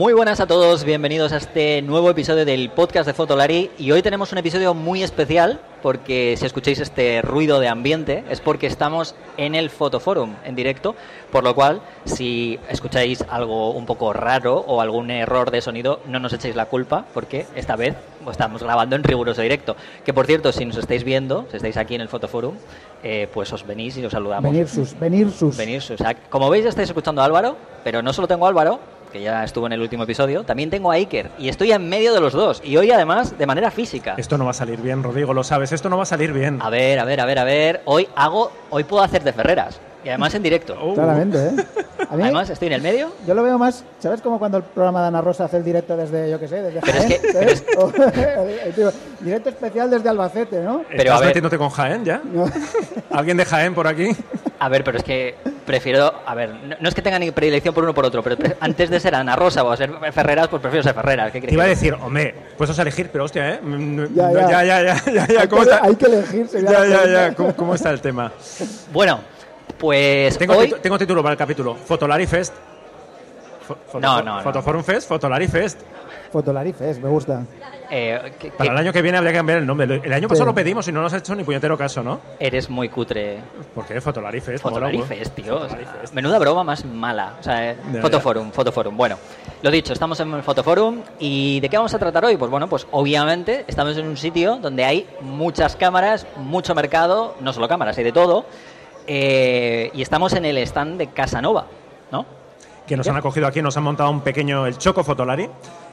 Muy buenas a todos, bienvenidos a este nuevo episodio del podcast de Fotolari y hoy tenemos un episodio muy especial porque si escucháis este ruido de ambiente es porque estamos en el Fotoforum en directo, por lo cual si escucháis algo un poco raro o algún error de sonido no nos echéis la culpa porque esta vez estamos grabando en riguroso directo. Que por cierto, si nos estáis viendo, si estáis aquí en el Fotoforum, eh, pues os venís y os saludamos. Venir sus, venir sus. Venir sus. Como veis estáis escuchando a Álvaro, pero no solo tengo a Álvaro, que ya estuvo en el último episodio, también tengo a Iker y estoy en medio de los dos y hoy además de manera física. Esto no va a salir bien, Rodrigo, lo sabes, esto no va a salir bien. A ver, a ver, a ver, a ver, hoy hago, hoy puedo hacer de Ferreras y además en directo. Oh. Claramente, ¿eh? A mí, Además estoy en el medio. yo lo veo más, ¿sabes como cuando el programa de Ana Rosa hace el directo desde, yo qué sé, desde Pero es Jaén? que- directo especial desde Albacete, ¿no? Pero, ¿Estás a ver- metiéndote con Jaén ya? No. ¿Alguien de Jaén por aquí? A ver, pero es que prefiero, a ver, no, no es que tenga ni predilección por uno por otro, pero antes de ser Ana Rosa o ser Ferreras, pues prefiero ser Ferreras. ¿Qué Te iba a decir, hombre, puedes elegir, pero hostia, ¿eh? Mm, Ya, ya. ya, ya, ya, Hay ¿cómo que- está? hay que elegir, Ya, ya, ya, pregunta. ¿cómo, cómo está el tema? Bueno, pues Tengo, hoy... tengo título para el capítulo, Fotolari Fest. Foto- No, no, no. Fotoforum Fest, Fotolari Fest. Fotolarifes, me gusta. eh, que- Para que el año que viene habría que cambiar el nombre. El año pasado Sí. lo pedimos y no nos ha hecho ni puñetero caso, ¿no? Eres muy cutre. ¿Por qué? Fotolari Fest. mola, güey. Fotolarifes, tío. o sea, Fotolari Fest. menuda broma más mala. O sea, eh, Ya, Fotoforum, Fotoforum. Bueno, lo dicho, estamos en el Fotoforum. ¿Y de qué vamos a tratar hoy? Pues bueno, pues obviamente estamos en un sitio donde hay muchas cámaras, mucho mercado, no solo cámaras, hay de todo. Eh, y estamos en el stand de Casanova, ¿no? que nos han acogido aquí, nos han montado un pequeño, el Choco Fotolari.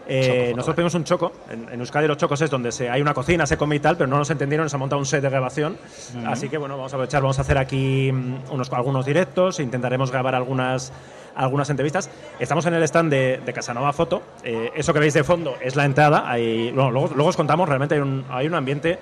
Eh, nosotros pedimos un choco, en, en Euskadi los chocos es donde se, hay una cocina, se come y tal, pero no nos entendieron, nos han montado un set de grabación. Así que bueno, vamos a aprovechar, vamos a hacer aquí mm, unos, algunos directos, intentaremos grabar algunas, algunas entrevistas. Estamos en el stand de, de Casanova Foto, Eh, eso que veis de fondo es la entrada, hay, bueno, luego, luego os contamos, realmente hay un, hay un ambiente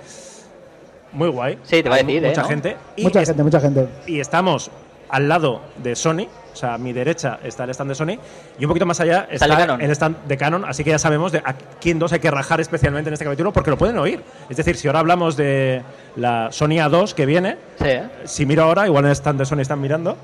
muy guay. Sí, te va a decir, Mucha ¿eh, no? gente. Y Mucha gente, mucha gente. y estamos al lado de Sony, o sea, a mi derecha está el stand de Sony, y un poquito más allá Está está, el de Canon. el stand de Canon, así que ya sabemos de a quién dos hay que rajar especialmente en este capítulo, porque lo pueden oír. Es decir, si ahora hablamos de la Sony A2 que viene, Sí, ¿eh? si miro ahora, igual en el stand de Sony están mirando.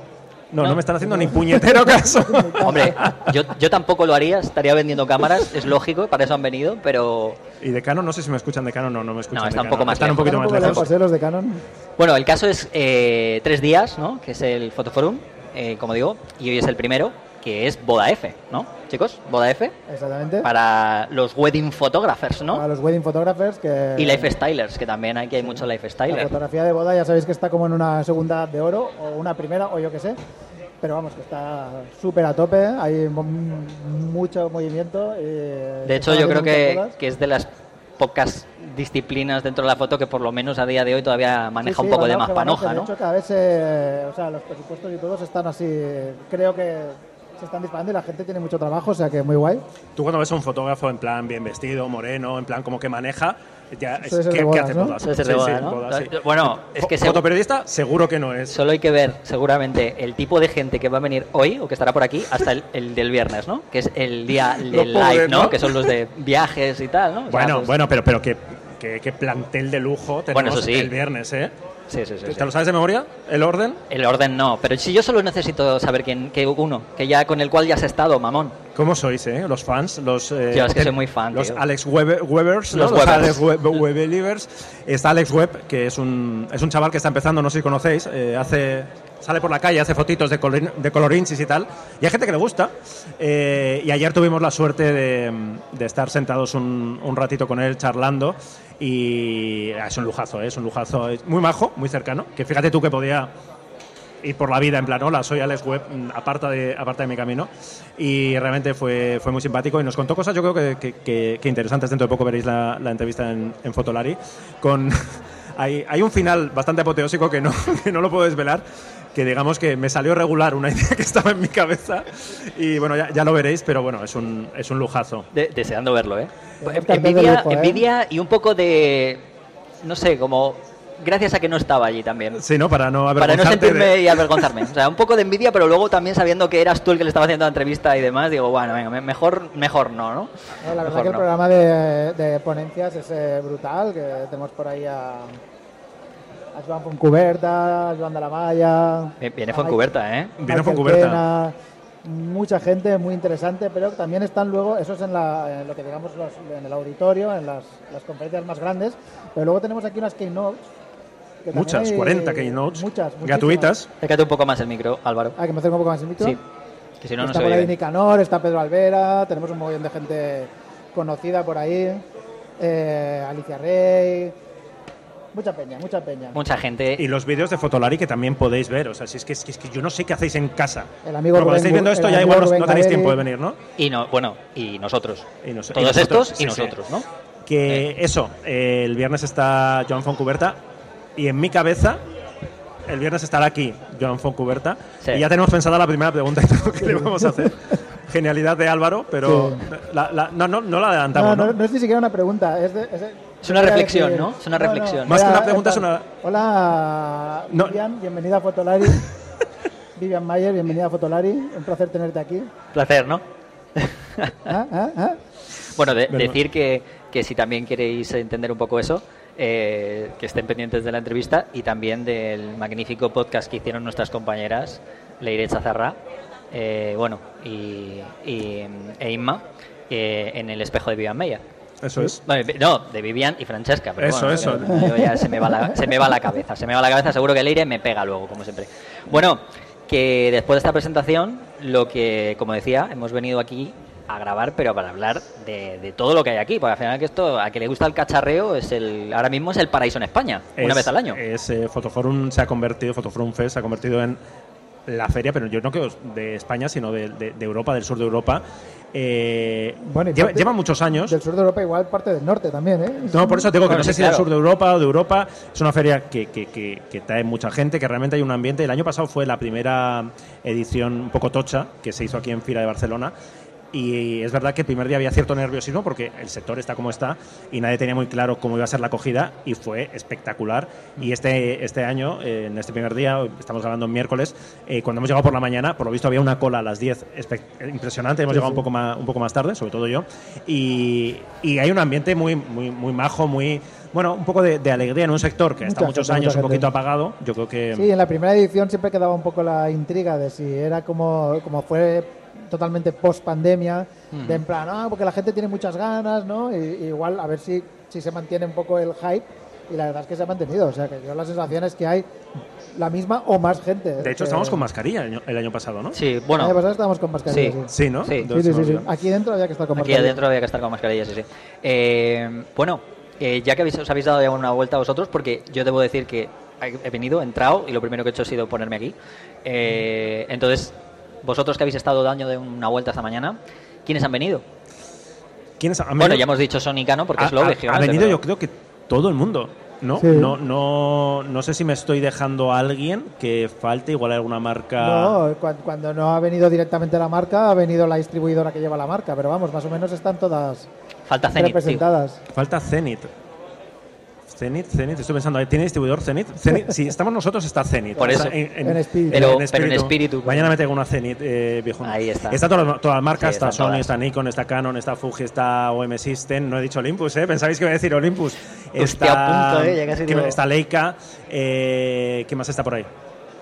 No, no, No. me están haciendo ni puñetero caso. Hombre, yo, yo tampoco lo haría, estaría vendiendo cámaras, es lógico, para eso han venido, pero y de Canon, no sé si me escuchan de Canon o no me escuchan No, de está un Canon. poco más Están un poquito Están más lejos, ¿eh? los de Canon. Bueno, el caso es eh, tres días, ¿no? Que es el Fotoforum, eh, como digo, y hoy es el primero, que es Boda F, ¿no? Chicos, Boda F, Exactamente. para los wedding photographers, Para ¿no? los wedding photographers que... Y lifestylers, que también aquí hay muchos La lifestylers. fotografía de boda ya sabéis que está como en una segunda de oro o una primera o yo qué sé. Pero vamos, que está súper a tope, hay mucho movimiento. y De hecho, yo creo que, que es de las pocas disciplinas dentro de la foto que por lo menos a día de hoy todavía maneja Sí, un sí, poco de más panoja, De ¿no? hecho, cada vez, eh, o sea, los presupuestos y todos están así, creo que se están disparando y la gente tiene mucho trabajo, o sea que muy guay. Tú cuando ves a un fotógrafo en plan bien vestido, moreno, en plan como que maneja, ya es, ¿qué, qué bodas, hace ¿no? bodas? Sí, boda, sí, ¿no? bodas, sí. Bueno, es que Fotoperiodista, seguro que no es. Solo hay que ver, seguramente, el tipo de gente que va a venir hoy o que estará por aquí hasta el, el del viernes, ¿no? Que es el día del pobres, live, ¿no? ¿no? Que son los de viajes y tal, ¿no? O sea, Bueno, pues- bueno, pero, pero qué, qué, qué plantel de lujo tenemos Bueno, eso sí. el viernes, ¿eh? Sí, sí, sí, ¿Te sí. lo sabes de memoria? ¿El orden? El orden no, pero si yo solo necesito saber quién, que uno, que ya con el cual ya has estado, mamón. ¿Cómo sois, eh? Los fans, los... eh, Yo es que soy muy fan, Los tío. Alex Web- Webers, ¿no? Los Los, Webers. Alex Web, Webelivers. Está Alex Webb, que es un, es un chaval que está empezando, no sé si conocéis, eh, hace... Sale por la calle, hace fotitos de, colorin- de colorinchis y tal. Y hay gente que le gusta. Eh, y ayer tuvimos la suerte de, de estar sentados un, un ratito con él charlando. Y ah, es un lujazo, ¿eh? es un lujazo. Es muy majo, muy cercano. Que fíjate tú que podía ir por la vida en plan, hola, soy Alex Webb, mm, aparta de, aparta de mi camino. Y realmente fue, fue muy simpático y nos contó cosas, yo creo que, que- que- que interesantes. Dentro de poco veréis la, la entrevista en, en Fotolari. Con, hay, hay un final bastante apoteósico que no, que no lo puedo desvelar. Que digamos que me salió regular una idea que estaba en mi cabeza. Y bueno, ya, ya lo veréis, pero bueno, es un, es un lujazo. De- deseando verlo, ¿eh? De Envidia, lujo, ¿eh? envidia y un poco de, no sé, como gracias a que no estaba allí también. Sí, ¿no? Para no Para no sentirme de- y avergonzarme. O sea, un poco de envidia, pero luego también sabiendo que eras tú el que le estaba haciendo la entrevista y demás, digo, bueno, venga, me- mejor, mejor no, ¿no? No, la verdad Mejor que el no. programa de, de ponencias es eh, brutal, que tenemos por ahí a, a Joan Foncuberta, a Joan de la. Viene- Foncuberta, ¿eh? Viene Foncuberta. Mucha gente muy interesante, pero también están luego, eso es en, la, en lo que digamos los- en el auditorio, en las, las conferencias más grandes, pero luego tenemos aquí unas keynotes. Muchas, hay 40 keynotes muchas, muchísimas. gratuitas. Acércate un poco más el micro, Álvaro. Ah, que me acerco un poco más el micro. Sí, que si no, no está se por ahí. Nicanor, está Pedro Alvera, tenemos un montón de gente conocida por ahí, eh, Alicia Rey, mucha peña, mucha peña. Mucha gente. Y los vídeos de Fotolari que también podéis ver. O sea, si es que, es que, es que yo no sé qué hacéis en casa. El amigo Pero cuando Rubén estáis viendo esto ya igual no, Rubén no tenéis tiempo de venir, ¿no? Y no, bueno, y nosotros. Y nos- y Todos nosotros, estos y sí. nosotros, ¿no? Que eso, eh, el viernes está Joan Foncuberta y en mi cabeza el viernes estará aquí Joan Foncuberta Sí. y ya tenemos pensada la primera pregunta que le vamos a hacer. Genialidad de Álvaro, pero Sí. la- la- no, no, no la adelantamos, no, ¿no? no, no es ni siquiera una pregunta, es, de- es, de- Es una reflexión, ¿no? Es una reflexión. Más que una pregunta, es una- Hola, No. Vivian, bienvenida a Fotolari. Vivian Mayer, bienvenida a Fotolari, un placer tenerte aquí. Placer, ¿no? ¿Ah, ah, ah? Bueno, de- Bueno. decir que, que si también queréis entender un poco eso, eh, que estén pendientes de la entrevista y también del magnífico podcast que hicieron nuestras compañeras Leire Chazarra, eh, bueno, y, y- e Inma, eh, en el espejo de Vivian Meyer. Eso es. Bueno, no, de Vivian y Francesca. Pero Eso, bueno, eso. yo- yo ya se me, va la, se me va la cabeza. Se me va la cabeza, seguro que Leire me pega luego, como siempre. Bueno, que después de esta presentación, lo que, como decía, hemos venido aquí a grabar, pero para hablar de, de todo lo que hay aquí. Porque al final que esto, a que le gusta el cacharreo, es el ahora mismo es el paraíso en España, una Es- vez al año. Es, eh, Fotoforum se ha convertido, Fotoforum Fest se ha convertido en la feria, pero yo no creo de España, sino de, de- de Europa, del sur de Europa. Eh, Bueno, lleva, parte- lleva muchos años. Del sur de Europa, igual parte del norte también, ¿eh? No, por eso te digo que no sé si del sur de Europa o de Europa. Es una feria que, que, que, que trae mucha gente, que realmente hay un ambiente. El año pasado fue la primera edición un poco tocha que se hizo aquí en Fira de Barcelona. Y es verdad que el primer día había cierto nerviosismo porque el sector está como está y nadie tenía muy claro cómo iba a ser la acogida y fue espectacular. Y este, este año, eh, en este primer día, estamos grabando en miércoles, eh, cuando hemos llegado por la mañana, por lo visto había una cola a las 10 espe- impresionante, hemos llegado Un, poco más, un poco más tarde, sobre todo yo, y, y hay un ambiente muy, muy, muy majo, muy... Bueno, un poco de, de alegría en un sector que está Mucha muchos gente, años un poquito apagado. Yo creo que... Sí, en la primera edición siempre quedaba un poco la intriga de si era como, como fue totalmente post pandemia, de en plan, ah, porque la gente tiene muchas ganas, ¿no? Y, y igual a ver si, si se mantiene un poco el hype. Y la verdad es que se ha mantenido. O sea, que yo la sensación es que hay la misma o más gente. De hecho, que- estamos con mascarilla el año, el año pasado, ¿no? Sí, El bueno, año pasado estábamos con mascarilla. Sí. Sí, Sí, ¿no? Sí. sí, Entonces sí, se me sí, sí. olvidó. Aquí dentro había que estar con Aquí mascarilla. adentro había que estar con mascarilla, sí, sí. Eh, bueno, eh, ya que habéis, os habéis dado ya una vuelta vosotros, porque yo debo decir que he he venido, he entrado y lo primero que he hecho ha sido ponerme aquí. Eh, entonces, vosotros que habéis estado dando de una vuelta esta mañana, ¿quiénes han venido? ¿Quiénes han Bueno, ya hemos dicho Sonicano porque ha, es lo ha- legio. ha venido yo creo que todo el mundo, ¿no? Sí. No, no, no sé si me estoy dejando a alguien que falte, igual alguna marca... No, cuan- cuando no ha venido directamente la marca, ha venido la distribuidora que lleva la marca, pero vamos, más o menos están todas Falta Zenit, tío. representadas. Falta Zenit. Zenit, Zenit, estoy pensando, ¿tiene distribuidor Zenit? Zenit si estamos nosotros está Zenit. Por eso. En espíritu. Pero- pero en espíritu. Mañana me tengo una Zenit, eh, viejo. Ahí está. Está todas, las- todas las marcas, Sí, está Sony, todas. está Nikon, está Canon, está Fuji, está OM System, no he dicho Olympus, ¿eh? Pensáis que iba a decir Olympus. Hostia, a punto, ¿eh? Ya casi Está Leica, eh, ¿qué más está por ahí?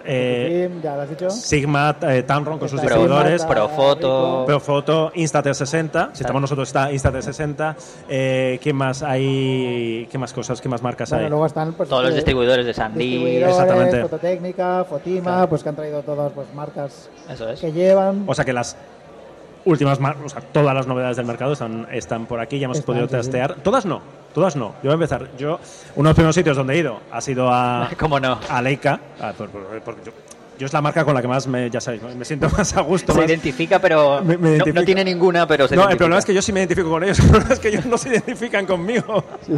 Eh, Fujifilm, ya lo has dicho. Sigma, eh, Tamron con sus distribuidores. Profoto. Profoto, Insta360. Si estamos nosotros, está Insta360. Eh, ¿Qué más hay? ¿Qué más cosas? ¿Qué más marcas Bueno, hay? luego están pues, Todos los eh, distribuidores de Sandy. distribuidores, Exactamente. Fototécnica, Fotima, Claro. pues que han traído todas pues marcas Eso es. que llevan. O sea que las últimas marcas, o sea, todas las novedades del mercado están, están por aquí. Ya hemos Están, podido sí. testear. Todas no, todas no. Yo voy a empezar. Yo, uno de los primeros sitios donde he ido ha sido a, ¿Cómo no? a Leica. Ah, por- por- porque yo, yo es la marca con la que más me, ya sabéis, me siento más a gusto. Se más- identifica, pero Me- me no- identifica. No, tiene ninguna, pero se No, el problema es que yo sí me identifico con ellos. El problema es que ellos no se identifican conmigo. Sí,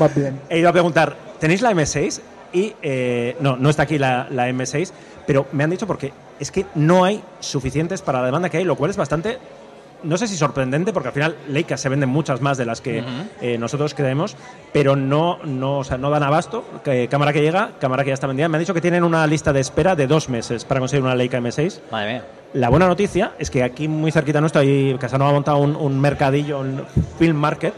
va bien. He ido a preguntar, ¿tenéis la M6? Y eh, no, no está aquí la, la M6, pero me han dicho porque es que no hay suficientes para la demanda que hay, lo cual es bastante no sé si sorprendente, porque al final Leica se venden muchas más de las que eh, nosotros creemos, pero no, no, o sea, no dan abasto. Que, cámara que llega, cámara que ya está vendida. Me han dicho que tienen una lista de espera de dos meses para conseguir una Leica M6. Madre mía. La buena noticia es que aquí muy cerquita nuestro, ahí Casanova ha montado un, un mercadillo, un film market,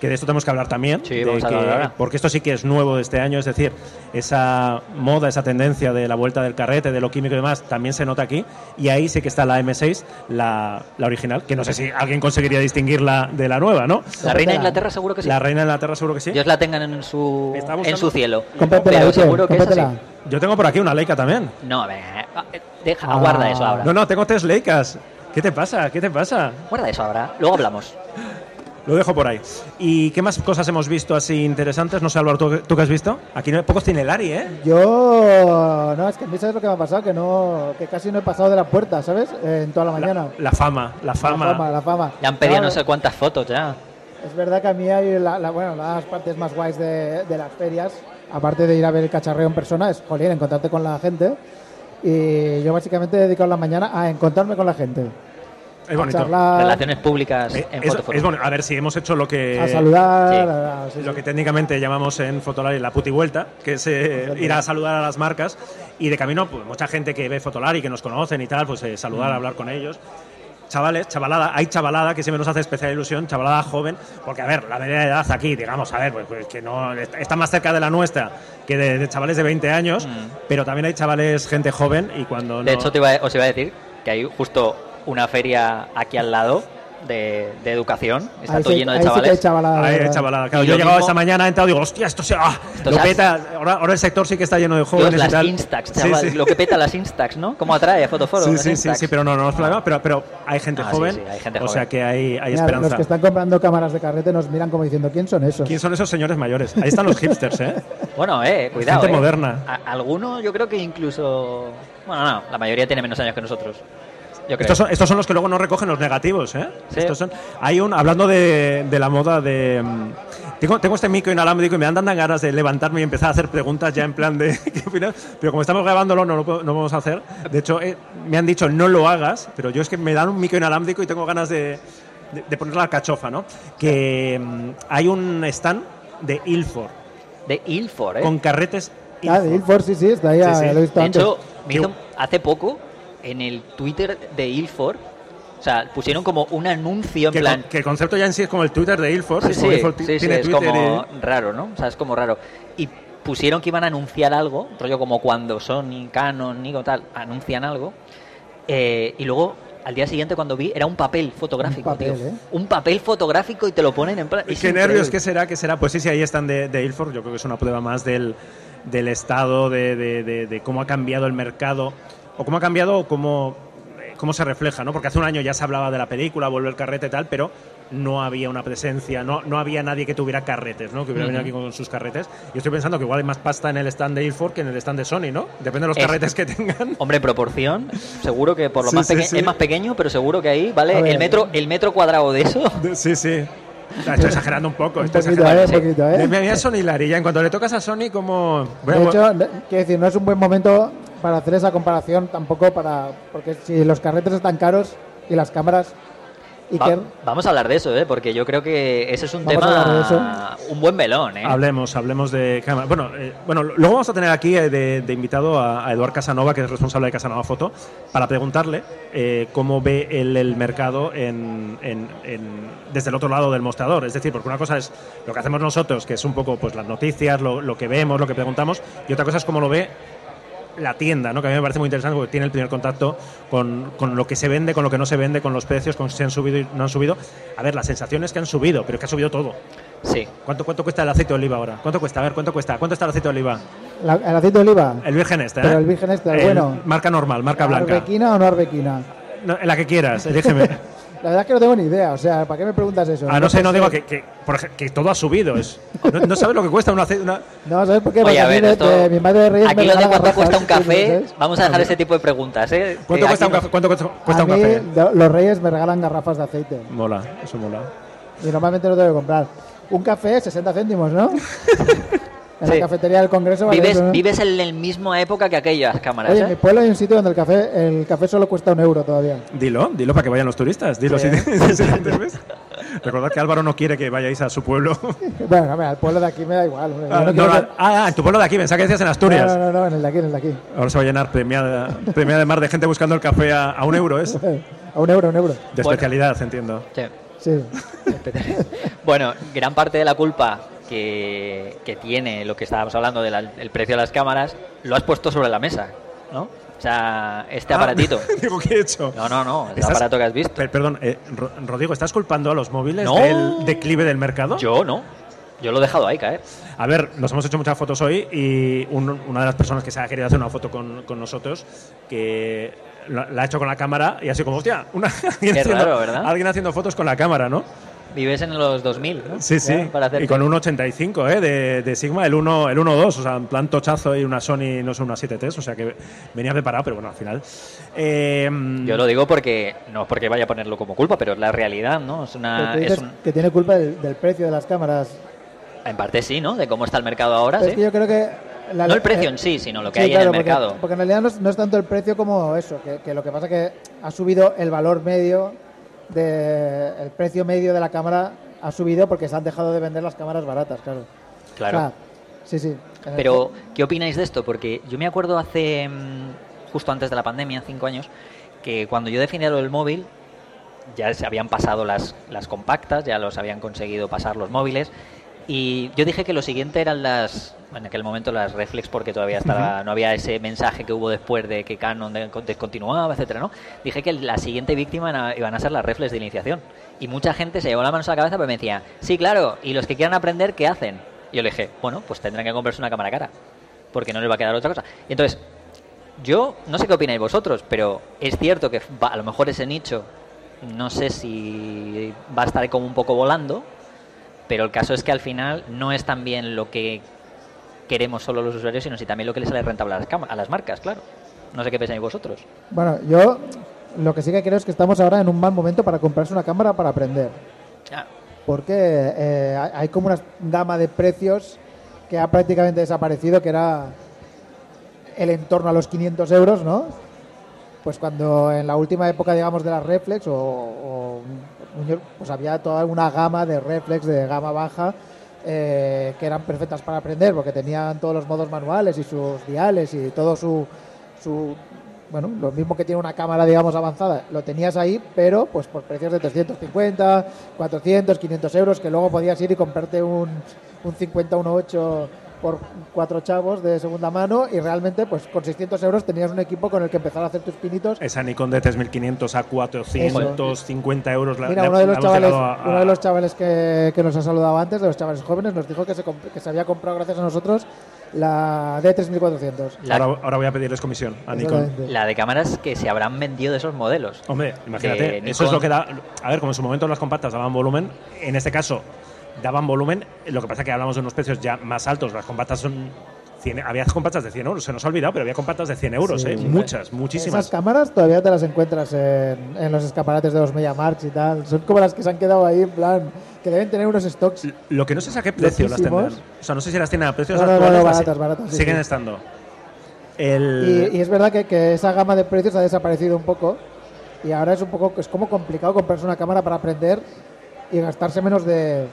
que de esto tenemos que hablar también, Sí, de vamos a que- hablar ahora. porque esto sí que es nuevo de este año, es decir, esa moda, esa tendencia de la vuelta del carrete, de lo químico y demás, también se nota aquí, y ahí sí que está la M6, la, la original, que no sé si alguien conseguiría distinguirla de la nueva, ¿no? La reina de Inglaterra seguro que sí. La reina de Inglaterra seguro que sí. Dios la tengan en su, en su cielo. Cómpratela, Pero seguro que es así. cómpratela. Yo tengo por aquí una Leica también. No, ve, eh, deja, Ah. guarda eso ahora. No, no, tengo tres Leicas. ¿Qué te pasa? ¿Qué te pasa? Guarda eso ahora. Luego hablamos. Lo dejo por ahí. ¿Y qué más cosas hemos visto así interesantes? No sé, Álvaro, ¿tú, tú qué has visto? Aquí no, pocos tiene Lari, ¿eh? Yo, no, es que a mí sabes lo que me ha pasado, que no, que casi no he pasado de la puerta, ¿sabes? Eh, en toda la mañana. La fama, la fama. La fama, la fama. Le han pedido Claro, no sé cuántas fotos ya. Es verdad que a mí hay la, la- bueno, las partes más guays de, de las ferias, aparte de ir a ver el cacharreo en persona, es, jolín, encontrarte con la gente. Y yo básicamente he dedicado la mañana a encontrarme con la gente. Es bonito. Charlar, Relaciones públicas Eh, en es, es bonito. A ver si hemos hecho lo que a saludar. sí. a- sí, lo sí. que técnicamente llamamos en Fotolari la puti vuelta, que es eh, ir a saludar a las marcas y de camino pues mucha gente que ve Fotolari, que nos conocen y tal, pues eh, Mm. saludar, hablar con ellos. Chavales, chavalada, hay chavalada que siempre nos hace especial ilusión, chavalada joven, porque a ver, la media de edad aquí, digamos, a ver, pues, pues, que no está más cerca de la nuestra que de, de chavales de 20 años, pero también hay chavales, gente joven y cuando Mm. De no- hecho, te iba a- os iba a decir que hay justo una feria aquí al lado de, de educación. Está Ahí todo sí- lleno de ahí sí que hay chavales. chavalada, Ahí hay chavalada. Claro, Y yo he lo llegado mismo- esta mañana, he entrado y digo, hostia, esto se. ¡ah! Esto lo se ha- peta. Ahora, ahora el sector sí que está lleno de Dios, jóvenes y las tal. Instax, Sí, chaval. sí. Lo que peta las Instax, ¿no? ¿Cómo atrae a Fotoforum? Sí, sí, sí, sí, pero no, no nos problema, pero, pero hay gente Ah, sí, joven, sí, hay gente o joven. sea que hay, hay Mira, esperanza. los que están comprando cámaras de carrete nos miran como diciendo, ¿quién son esos? ¿Quién son esos señores mayores? Ahí están los hipsters, ¿eh? Bueno, eh, cuidado. Gente eh. moderna. Algunos yo creo que incluso... Bueno, no, la mayoría tiene menos años que nosotros. Yo creo. Estos son, estos son los que luego no recogen los negativos, ¿eh? Sí. Estos son, hay un, hablando de, de la moda de... Tengo, tengo este micro inalámbrico y me dan tantas ganas de levantarme y empezar a hacer preguntas ya en plan de... ¿qué opinas? Pero como estamos grabándolo no lo puedo- no vamos a hacer. De hecho, eh, me han dicho no lo hagas, pero yo es que me dan un micro inalámbrico y tengo ganas de, de, de poner la cachofa, ¿no? Que mm, hay un stand de Ilford De Ilford, ¿eh? con carretes Ah, de Ilford, sí, sí, está ahí, Sí, sí. lo he visto De antes. hecho, me hizo hace poco en el Twitter de Ilford, o sea, pusieron como un anuncio en Que, plan... con- que el concepto ya en sí es como el Twitter de Ilford. Sí, es como sí, Ilford ti- sí, sí, tiene es Twitter como y- raro, ¿no? O sea, es como raro. Y pusieron que iban a anunciar algo, rollo como cuando Sony, Canon, Nikon, tal, anuncian algo. eh, y luego, al día siguiente, cuando vi, era un papel fotográfico, Un papel, tío. ¿eh? Un papel fotográfico y te lo ponen en plan. Qué nervios. ¿qué será? ¿Qué será? Pues sí, sí, ahí están de, de Ilford. Yo creo que es una prueba más del, del estado, de, de- de- de cómo ha cambiado el mercado, o cómo ha cambiado o cómo, cómo se refleja, ¿no? Porque hace un año ya se hablaba de la película, vuelve el carrete y tal, pero no había una presencia, no, no había nadie que tuviera carretes, ¿no? Que hubiera venido aquí con sus carretes. Y estoy pensando que igual hay más pasta en el stand de Ilford que en el stand de Sony, ¿no? Depende de los Es- carretes que tengan. Hombre, en proporción, seguro que por lo Sí, más sí, es más pequeño, pero seguro que ahí, ¿vale? Ver. El metro, el metro cuadrado de eso. Sí, sí. Estoy exagerando un poco. Un Estoy poquito, exagerando. eh, un poquito, eh. Sony Larilla, en cuanto le tocas a Sony, como... a- De hecho, quiero decir, no es un buen momento para hacer esa comparación tampoco para... Porque si los carretes están caros y las cámaras... Va- vamos a hablar de eso, ¿eh? Porque yo creo que ese es un tema, un buen melón, ¿eh? Hablemos, hablemos de cámara. Bueno, eh, bueno, luego vamos a tener aquí eh, de, de invitado a, a Eduard Casanova, que es responsable de Casanova Foto, para preguntarle eh, cómo ve él el mercado en, en- en- desde el otro lado del mostrador. Es decir, porque una cosa es lo que hacemos nosotros, que es un poco pues las noticias, lo, lo que vemos, lo que preguntamos, y otra cosa es cómo lo ve la tienda, ¿no? que a mí me parece muy interesante porque tiene el primer contacto con, con lo que se vende, con lo que no se vende, con los precios, con si se han subido y no han subido. A ver, la sensación es que han subido, pero es que ha subido todo. Sí. ¿Cuánto, ¿Cuánto cuesta el aceite de oliva ahora? ¿Cuánto cuesta? A ver, ¿cuánto cuesta? ¿Cuánto está el aceite de oliva? la- el aceite de oliva, El virgen este, ¿eh? Pero el virgen este, el El bueno. Marca normal, marca blanca. ¿Arbequina o no arbequina? No, en la que quieras, elígeme. La verdad es que no tengo ni idea, o sea, ¿para qué me preguntas eso? ah, no sé, no digo que, que, que todo ha subido. Es, no, no sabes lo que cuesta un aceite. Una, No, ¿sabes por qué? Oye, a ver, de- esto- de- mi madre de Reyes aquí lo de cuánto cuesta un café, ¿sabes? vamos a dejar ese tipo de preguntas, ¿eh? ¿Cuánto, cuesta un café, ¿Cuánto cuesta, cuesta a un mí, café? lo- los Reyes me regalan garrafas de aceite Mola, eso mola. y normalmente no tengo que comprar. Un café, 60 céntimos, ¿no? En Sí. la cafetería del Congreso. vale Vives, vives en la misma época que aquellas cámaras, Oye, ¿eh? en mi pueblo hay un sitio donde el café, el café solo cuesta un euro todavía. Dilo, dilo para que vayan los turistas. Dilo Sí. si, si te interesa. Recordad que Álvaro no quiere que vayáis a su pueblo. Bueno, mira, el pueblo de aquí me da igual. Ah, no no, que- ah, en tu pueblo de aquí, pensaba que decías en Asturias. No, no, no, en el de aquí, en el de aquí. Ahora se va a llenar premiada, premiada de mar de gente buscando el café a, a un euro, ¿es? De A un euro, un euro. Bueno. especialidad, entiendo. Sí. Sí. Bueno, gran parte de la culpa que, que tiene lo que estábamos hablando del el precio de las cámaras lo has puesto sobre la mesa, ¿no? O sea, este Ah, aparatito. Digo, ¿qué he hecho? No, no, no, el ¿Estás- aparato que has visto. Per- perdón, eh, Ro- Rodrigo, ¿estás culpando a los móviles No. del declive del mercado? Yo no. Yo lo he dejado ahí caer. A ver, nos hemos hecho muchas fotos hoy y un- una de las personas que se ha querido hacer una foto con, con nosotros, que la, la ha hecho con la cámara y así como, hostia, una, alguien, Qué haciendo, raro, ¿verdad? alguien haciendo fotos con la cámara, ¿no? Vives en los 2000, ¿no? Sí, sí. Para Y con un 85, ¿eh? De, de Sigma, el 1 el 1.2, o sea, en plan tochazo y una Sony, no sé, una 7T, o sea que venía preparado, pero bueno, al final. Eh, Yo lo digo porque, no porque vaya a ponerlo como culpa, pero es la realidad, ¿no? Es una, tú es un- que tiene culpa del, del precio de las cámaras. en parte sí, ¿no? De cómo está el mercado ahora, Pero sí. Es que yo creo que... la- No el precio eh, en sí, sino lo que sí, hay claro, en el porque- mercado. Porque en realidad no es, no es tanto el precio como eso, que, que lo que pasa que ha subido el valor medio, de, el precio medio de la cámara ha subido porque se han dejado de vender las cámaras baratas, claro. Claro. O sea, sí, sí. Pero, ¿qué opináis de esto? Porque yo me acuerdo hace, mm, justo antes de la pandemia, cinco años, que cuando yo definía lo del móvil, ya se habían pasado las, las compactas, ya los habían conseguido pasar los móviles, y yo dije que lo siguiente eran las, en aquel momento las reflex, porque todavía estaba, no había ese mensaje que hubo después de que Canon de- descontinuaba, etcétera, ¿no? Dije que la siguiente víctima iban a ser las reflex de iniciación. Y mucha gente se llevó la mano a la cabeza, pero me decía, sí, claro, y los que quieran aprender, ¿qué hacen? Y yo le dije, bueno, pues tendrán que comprarse una cámara cara, porque no les va a quedar otra cosa. Y entonces, yo no sé qué opináis vosotros, pero es cierto que a lo mejor ese nicho, no sé si va a estar como un poco volando, pero el caso es que al final no es también lo que queremos solo los usuarios, sino si también lo que les sale rentable a las, a las marcas, claro. No sé qué pensáis vosotros. Bueno, yo lo que sí que creo es que estamos ahora en un mal momento para comprarse una cámara para aprender. Ah, Porque eh, hay- hay como una gama de precios que ha prácticamente desaparecido, que era el entorno a los 500 euros, ¿no? Pues cuando en la última época, digamos, de las reflex, o, o- pues había toda una gama de reflex de gama baja eh, que eran perfectas para aprender, porque tenían todos los modos manuales y sus diales y todo su, su bueno, lo mismo que tiene una cámara, digamos, avanzada, lo tenías ahí, pero pues por precios de 350, 400, 500 euros, que luego podías ir y comprarte un, un 5018 por cuatro chavos de segunda mano y realmente pues con 600 euros tenías un equipo con el que empezar a hacer tus pinitos. Esa Nikon de 3500 a 450 euros. la- Mira, uno de los la hemos chavales, a- a- uno de los chavales que, que nos ha saludado antes, de los chavales jóvenes, nos dijo que se, comp- que se había comprado gracias a nosotros la D3400. La- Ahora, ahora voy a pedirles comisión a Nikon. La de cámaras que se habrán vendido de esos modelos. Hombre, imagínate, De eso es lo que da. A ver, como en su momento las compactas daban volumen, en este caso daban volumen, lo que pasa es que hablamos de unos precios ya más altos. Las compactas son. 100 había compactas de 100 euros, se nos ha olvidado, pero había compactas de 100 euros, Sí, ¿eh? sí. muchas, Esas muchísimas. cámaras todavía te las encuentras en, en los escaparates de los Media March y tal. Son como las que se han quedado ahí, en plan, que deben tener unos stocks. Lo que no sé es a qué precio las tendrán. O sea, no sé si las tienen a precios No, no, actuales. no, baratas, baratas, siguen sí. estando. El, Y, y es verdad que, que esa gama de precios ha desaparecido un poco. Y ahora es un poco, es como complicado comprarse una cámara para aprender y gastarse menos de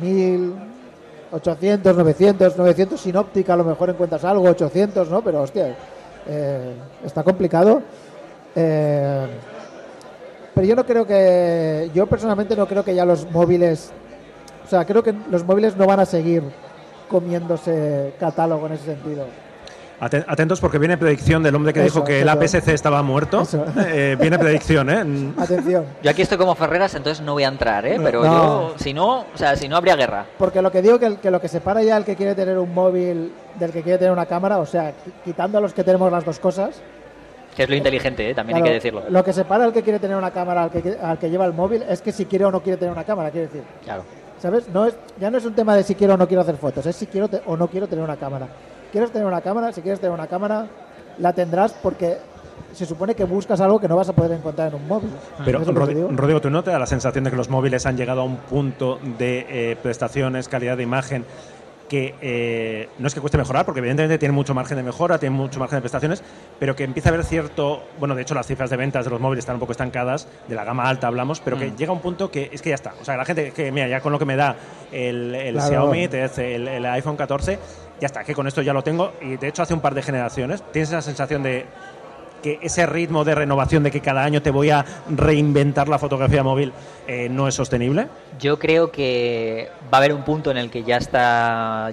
1800, 900, 900 sin óptica, a lo mejor encuentras algo, 800, ¿no? Pero hostia, eh, está complicado. Eh, pero yo no creo que, yo personalmente no creo que ya los móviles, o sea, creo que los móviles no van a seguir comiéndose catálogo en ese sentido. Aten- Atentos porque viene predicción del hombre que Eso, dijo que el eso. APS-C estaba muerto. Eh, viene predicción, ¿eh? Mm, Atención. Yo aquí estoy como Ferreras, entonces no voy a entrar, ¿eh? Pero No. yo, si no, o sea, si no habría guerra. Porque lo que digo que, el- que lo que separa ya al que quiere tener un móvil del que quiere tener una cámara, o sea, qui- quitando a los que tenemos las dos cosas, Que es lo inteligente, ¿eh? También claro, hay que decirlo. Lo que separa al que quiere tener una cámara al que, al que lleva el móvil es que si quiere o no quiere tener una cámara, quiere decir. Claro. ¿Sabes? No es, ya no es un tema de si quiero o no quiero hacer fotos, es si quiero te- o no quiero tener una cámara. ¿Quieres tener una cámara? Si quieres tener una cámara, la tendrás porque se supone que buscas algo que no vas a poder encontrar en un móvil. Pero, ¿Sabes lo que te Rodi- digo? Rodrigo, ¿tú no te da la sensación de que los móviles han llegado a un punto de eh, prestaciones, calidad de imagen, que eh, no es que cueste mejorar, porque evidentemente tiene mucho margen de mejora, tiene mucho margen de prestaciones, pero que empieza a haber cierto, bueno, de hecho las cifras de ventas de los móviles están un poco estancadas, de la gama alta hablamos, pero que Mm. llega un punto que es que ya está. O sea, la gente que, mira, ya con lo que me da el, el Claro. Xiaomi, te hace el, el iPhone 14, ya está, que con esto ya lo tengo, y de hecho hace un par de generaciones, tienes esa sensación de que ese ritmo de renovación de que cada año te voy a reinventar la fotografía móvil eh, no es sostenible. Yo creo que va a haber un punto en el que ya está,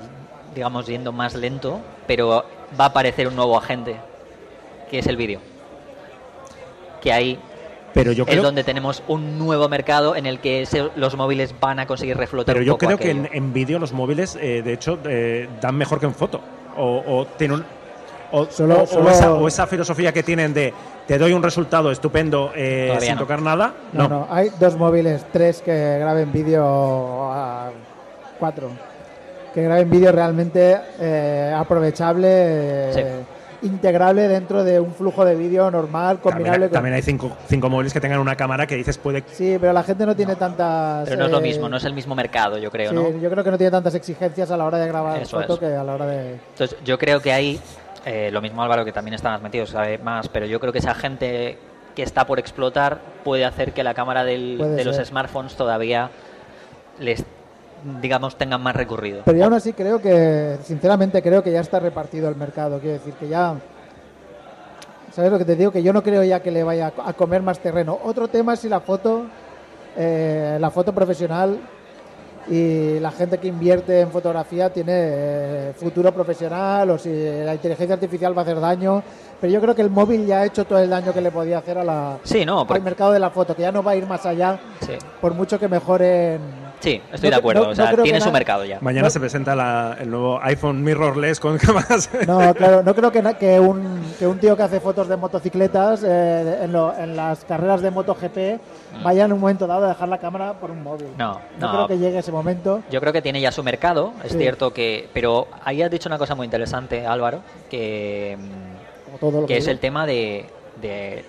digamos, yendo más lento, pero va a aparecer un nuevo agente, que es el vídeo. Que ahí Pero yo es donde tenemos un nuevo mercado en el que se- los móviles van a conseguir reflotar pero un yo poco creo que en, en vídeo los móviles, eh, de hecho, eh, dan mejor que en foto. O, o tienen un- o, Solo- o- o solo- esa, o esa filosofía que tienen de te doy un resultado estupendo eh, sin no. tocar nada. No, no, hay dos móviles, tres que graben vídeo, a cuatro, que graben vídeo realmente eh, aprovechable, eh, integrable dentro de un flujo de vídeo normal, combinable También, con... también hay cinco, cinco móviles que tengan una cámara que dices puede Sí, pero la gente no tiene tantas... Pero no es lo eh, mismo, no es el mismo mercado, yo creo, sí, ¿no? yo creo que no tiene tantas exigencias a la hora de grabar Eso foto es. que a la hora de... Entonces, yo creo que ahí, eh, lo mismo Álvaro, que también está más metido, sabe más, pero yo creo que esa gente que está por explotar puede hacer que la cámara del- de los smartphones todavía les, digamos, tengan más recorrido. Pero yo aún así creo que, sinceramente creo que ya está repartido el mercado, quiero decir que ya... ¿Sabes lo que te digo? Que yo no creo ya que le vaya a comer más terreno. Otro tema es si la foto, eh, la foto profesional y la gente que invierte en fotografía tiene eh, futuro profesional o si la inteligencia artificial va a hacer daño. Pero yo creo que el móvil ya ha hecho todo el daño que le podía hacer a la, Sí, no, al mercado de la foto, que ya no va a ir más allá sí, por mucho que mejoren. Sí, estoy No de acuerdo, no- o sea, no tiene su mercado ya. Mañana No. se presenta la- el nuevo iPhone mirrorless con cámaras. No, claro, no creo que, un, que un tío que hace fotos de motocicletas eh, en, lo- en las carreras de MotoGP vaya en un momento dado a dejar la cámara por un móvil. No, no no. creo que llegue ese momento. Yo creo que tiene ya su mercado, es Sí. cierto que... Pero ahí has dicho una cosa muy interesante, Álvaro, que, mm, Como todo lo que que es digo. el tema de, de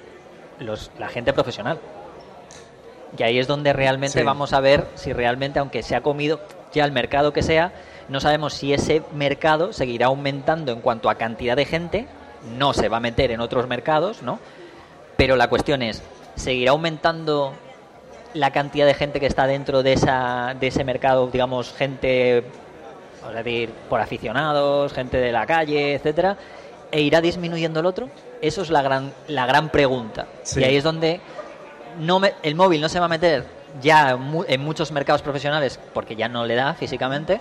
los, la gente profesional. Y ahí es donde realmente Sí. vamos a ver si realmente, aunque se ha comido ya el mercado que sea, no sabemos si ese mercado seguirá aumentando en cuanto a cantidad de gente, no se va a meter en otros mercados, ¿no? Pero la cuestión es, ¿seguirá aumentando la cantidad de gente que está dentro de, esa, de ese mercado, digamos, gente, vamos a decir, por aficionados, gente de la calle, etcétera, e irá disminuyendo el otro? Eso es la gran, la gran pregunta. Sí. Y ahí es donde no me- el móvil no se va a meter ya mu- en muchos mercados profesionales porque ya no le da físicamente,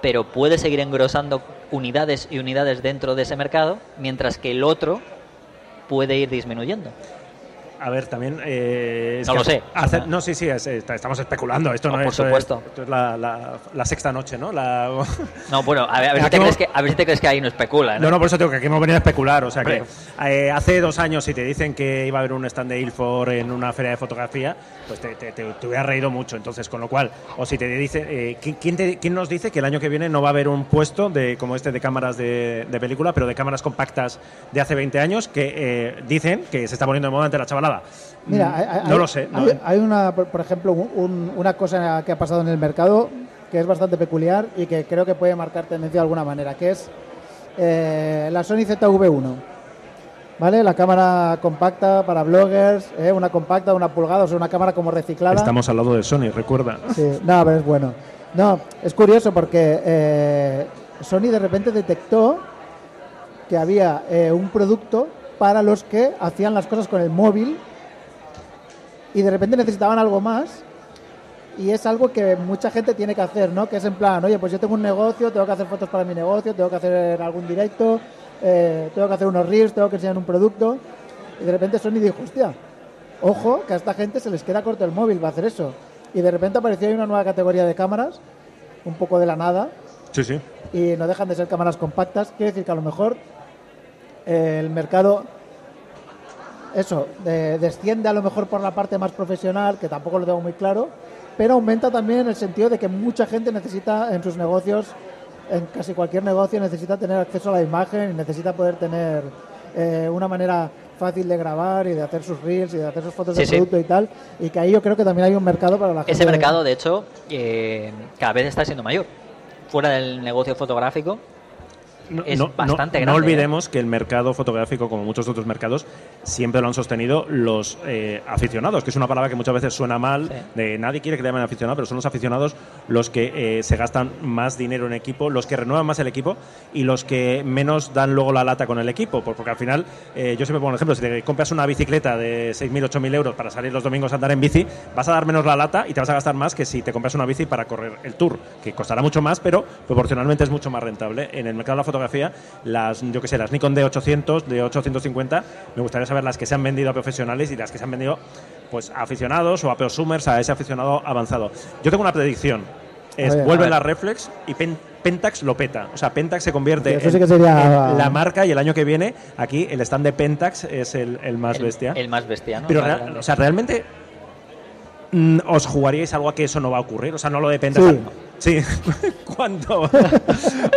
pero puede seguir engrosando unidades y unidades dentro de ese mercado, mientras que el otro puede ir disminuyendo. A ver, también. eh, No lo sé. no, sí, sí, es- estamos especulando. Esto no, No, es. por esto es- supuesto. esto es la, la- la sexta noche, ¿no? La, No, bueno, a ver, a ver si te crees que, a ver si te crees que ahí no especula. ¿no? No, no, por eso tengo que aquí hemos venido a especular. O sea que eh, hace dos años, si te dicen que iba a haber un stand de Ilford en una feria de fotografía, pues te, te, te- te hubiera reído mucho. Entonces, con lo cual, o si te dice, eh, ¿qui- ¿quién, quién nos dice que el año que viene no va a haber un puesto de como este de cámaras de, de película, pero de cámaras compactas de hace 20 años que eh, dicen que se está poniendo de moda ante la chavalada? Mira, Mm, hay, hay- no lo sé. no- Hay, hay una, por ejemplo, un- una cosa que ha pasado en el mercado que es bastante peculiar y que creo que puede marcar tendencia de alguna manera, que es eh, la Sony ZV1. ¿Vale? La cámara compacta para bloggers, ¿eh? una compacta una pulgada, o sea, una cámara como reciclada. Estamos al lado de Sony, recuerda. Sí, no, pero es bueno. No, es curioso porque eh, Sony de repente detectó que había un producto para los que hacían las cosas con el móvil y de repente necesitaban algo más y es algo que mucha gente tiene que hacer, ¿no? Que es en plan, oye, pues yo tengo un negocio, tengo que hacer fotos para mi negocio, tengo que hacer algún directo, eh, tengo que hacer unos reels, tengo que enseñar un producto y de repente Sony dijo, hostia, ojo, que a esta gente se les queda corto el móvil va a hacer eso. Y de repente apareció ahí una nueva categoría de cámaras, un poco de la nada, Sí, sí. y no dejan de ser cámaras compactas. Quiere decir que a lo mejor el mercado, eso, de- desciende a lo mejor por la parte más profesional, que tampoco lo tengo muy claro, pero aumenta también en el sentido de que mucha gente necesita en sus negocios, en casi cualquier negocio, necesita tener acceso a la imagen y necesita poder tener eh, una manera fácil de grabar y de hacer sus reels y de hacer sus fotos Sí, de sí. producto y tal. Y que ahí yo creo que también hay un mercado para la gente. Ese mercado, de hecho, eh, cada vez está siendo mayor. fuera del negocio fotográfico No, es no- bastante no- grande. No ¿eh? olvidemos que el mercado fotográfico, como muchos otros mercados, siempre lo han sostenido los eh, aficionados, que es una palabra que muchas veces suena mal, Sí. de nadie quiere que le llamen aficionado, pero son los aficionados los que eh, se gastan más dinero en equipo, los que renuevan más el equipo y los que menos dan luego la lata con el equipo, por- porque al final, eh, yo siempre pongo un ejemplo, si te compras una bicicleta de 6.000, 8.000 euros para salir los domingos a andar en bici, vas a dar menos la lata y te vas a gastar más que si te compras una bici para correr el tour, que costará mucho más, pero proporcionalmente es mucho más rentable. En el mercado de la fotografía, las, yo que sé, las Nikon D800, de 850, me gustaría saber las que se han vendido a profesionales y las que se han vendido pues a aficionados o a prosumers, a ese aficionado avanzado. Yo tengo una predicción. Es, ver, vuelve a ver. la reflex y Pen- Pentax lo peta. O sea, Pentax se convierte Sí, en, sí que sería- en la marca y el año que viene aquí el stand de Pentax es el, el más el, bestia. el más bestia, ¿no? Pero, o sea, realmente mm, os jugaríais algo a que eso no va a ocurrir. O sea, no lo de Pentax. Sí. ¿Cuánto?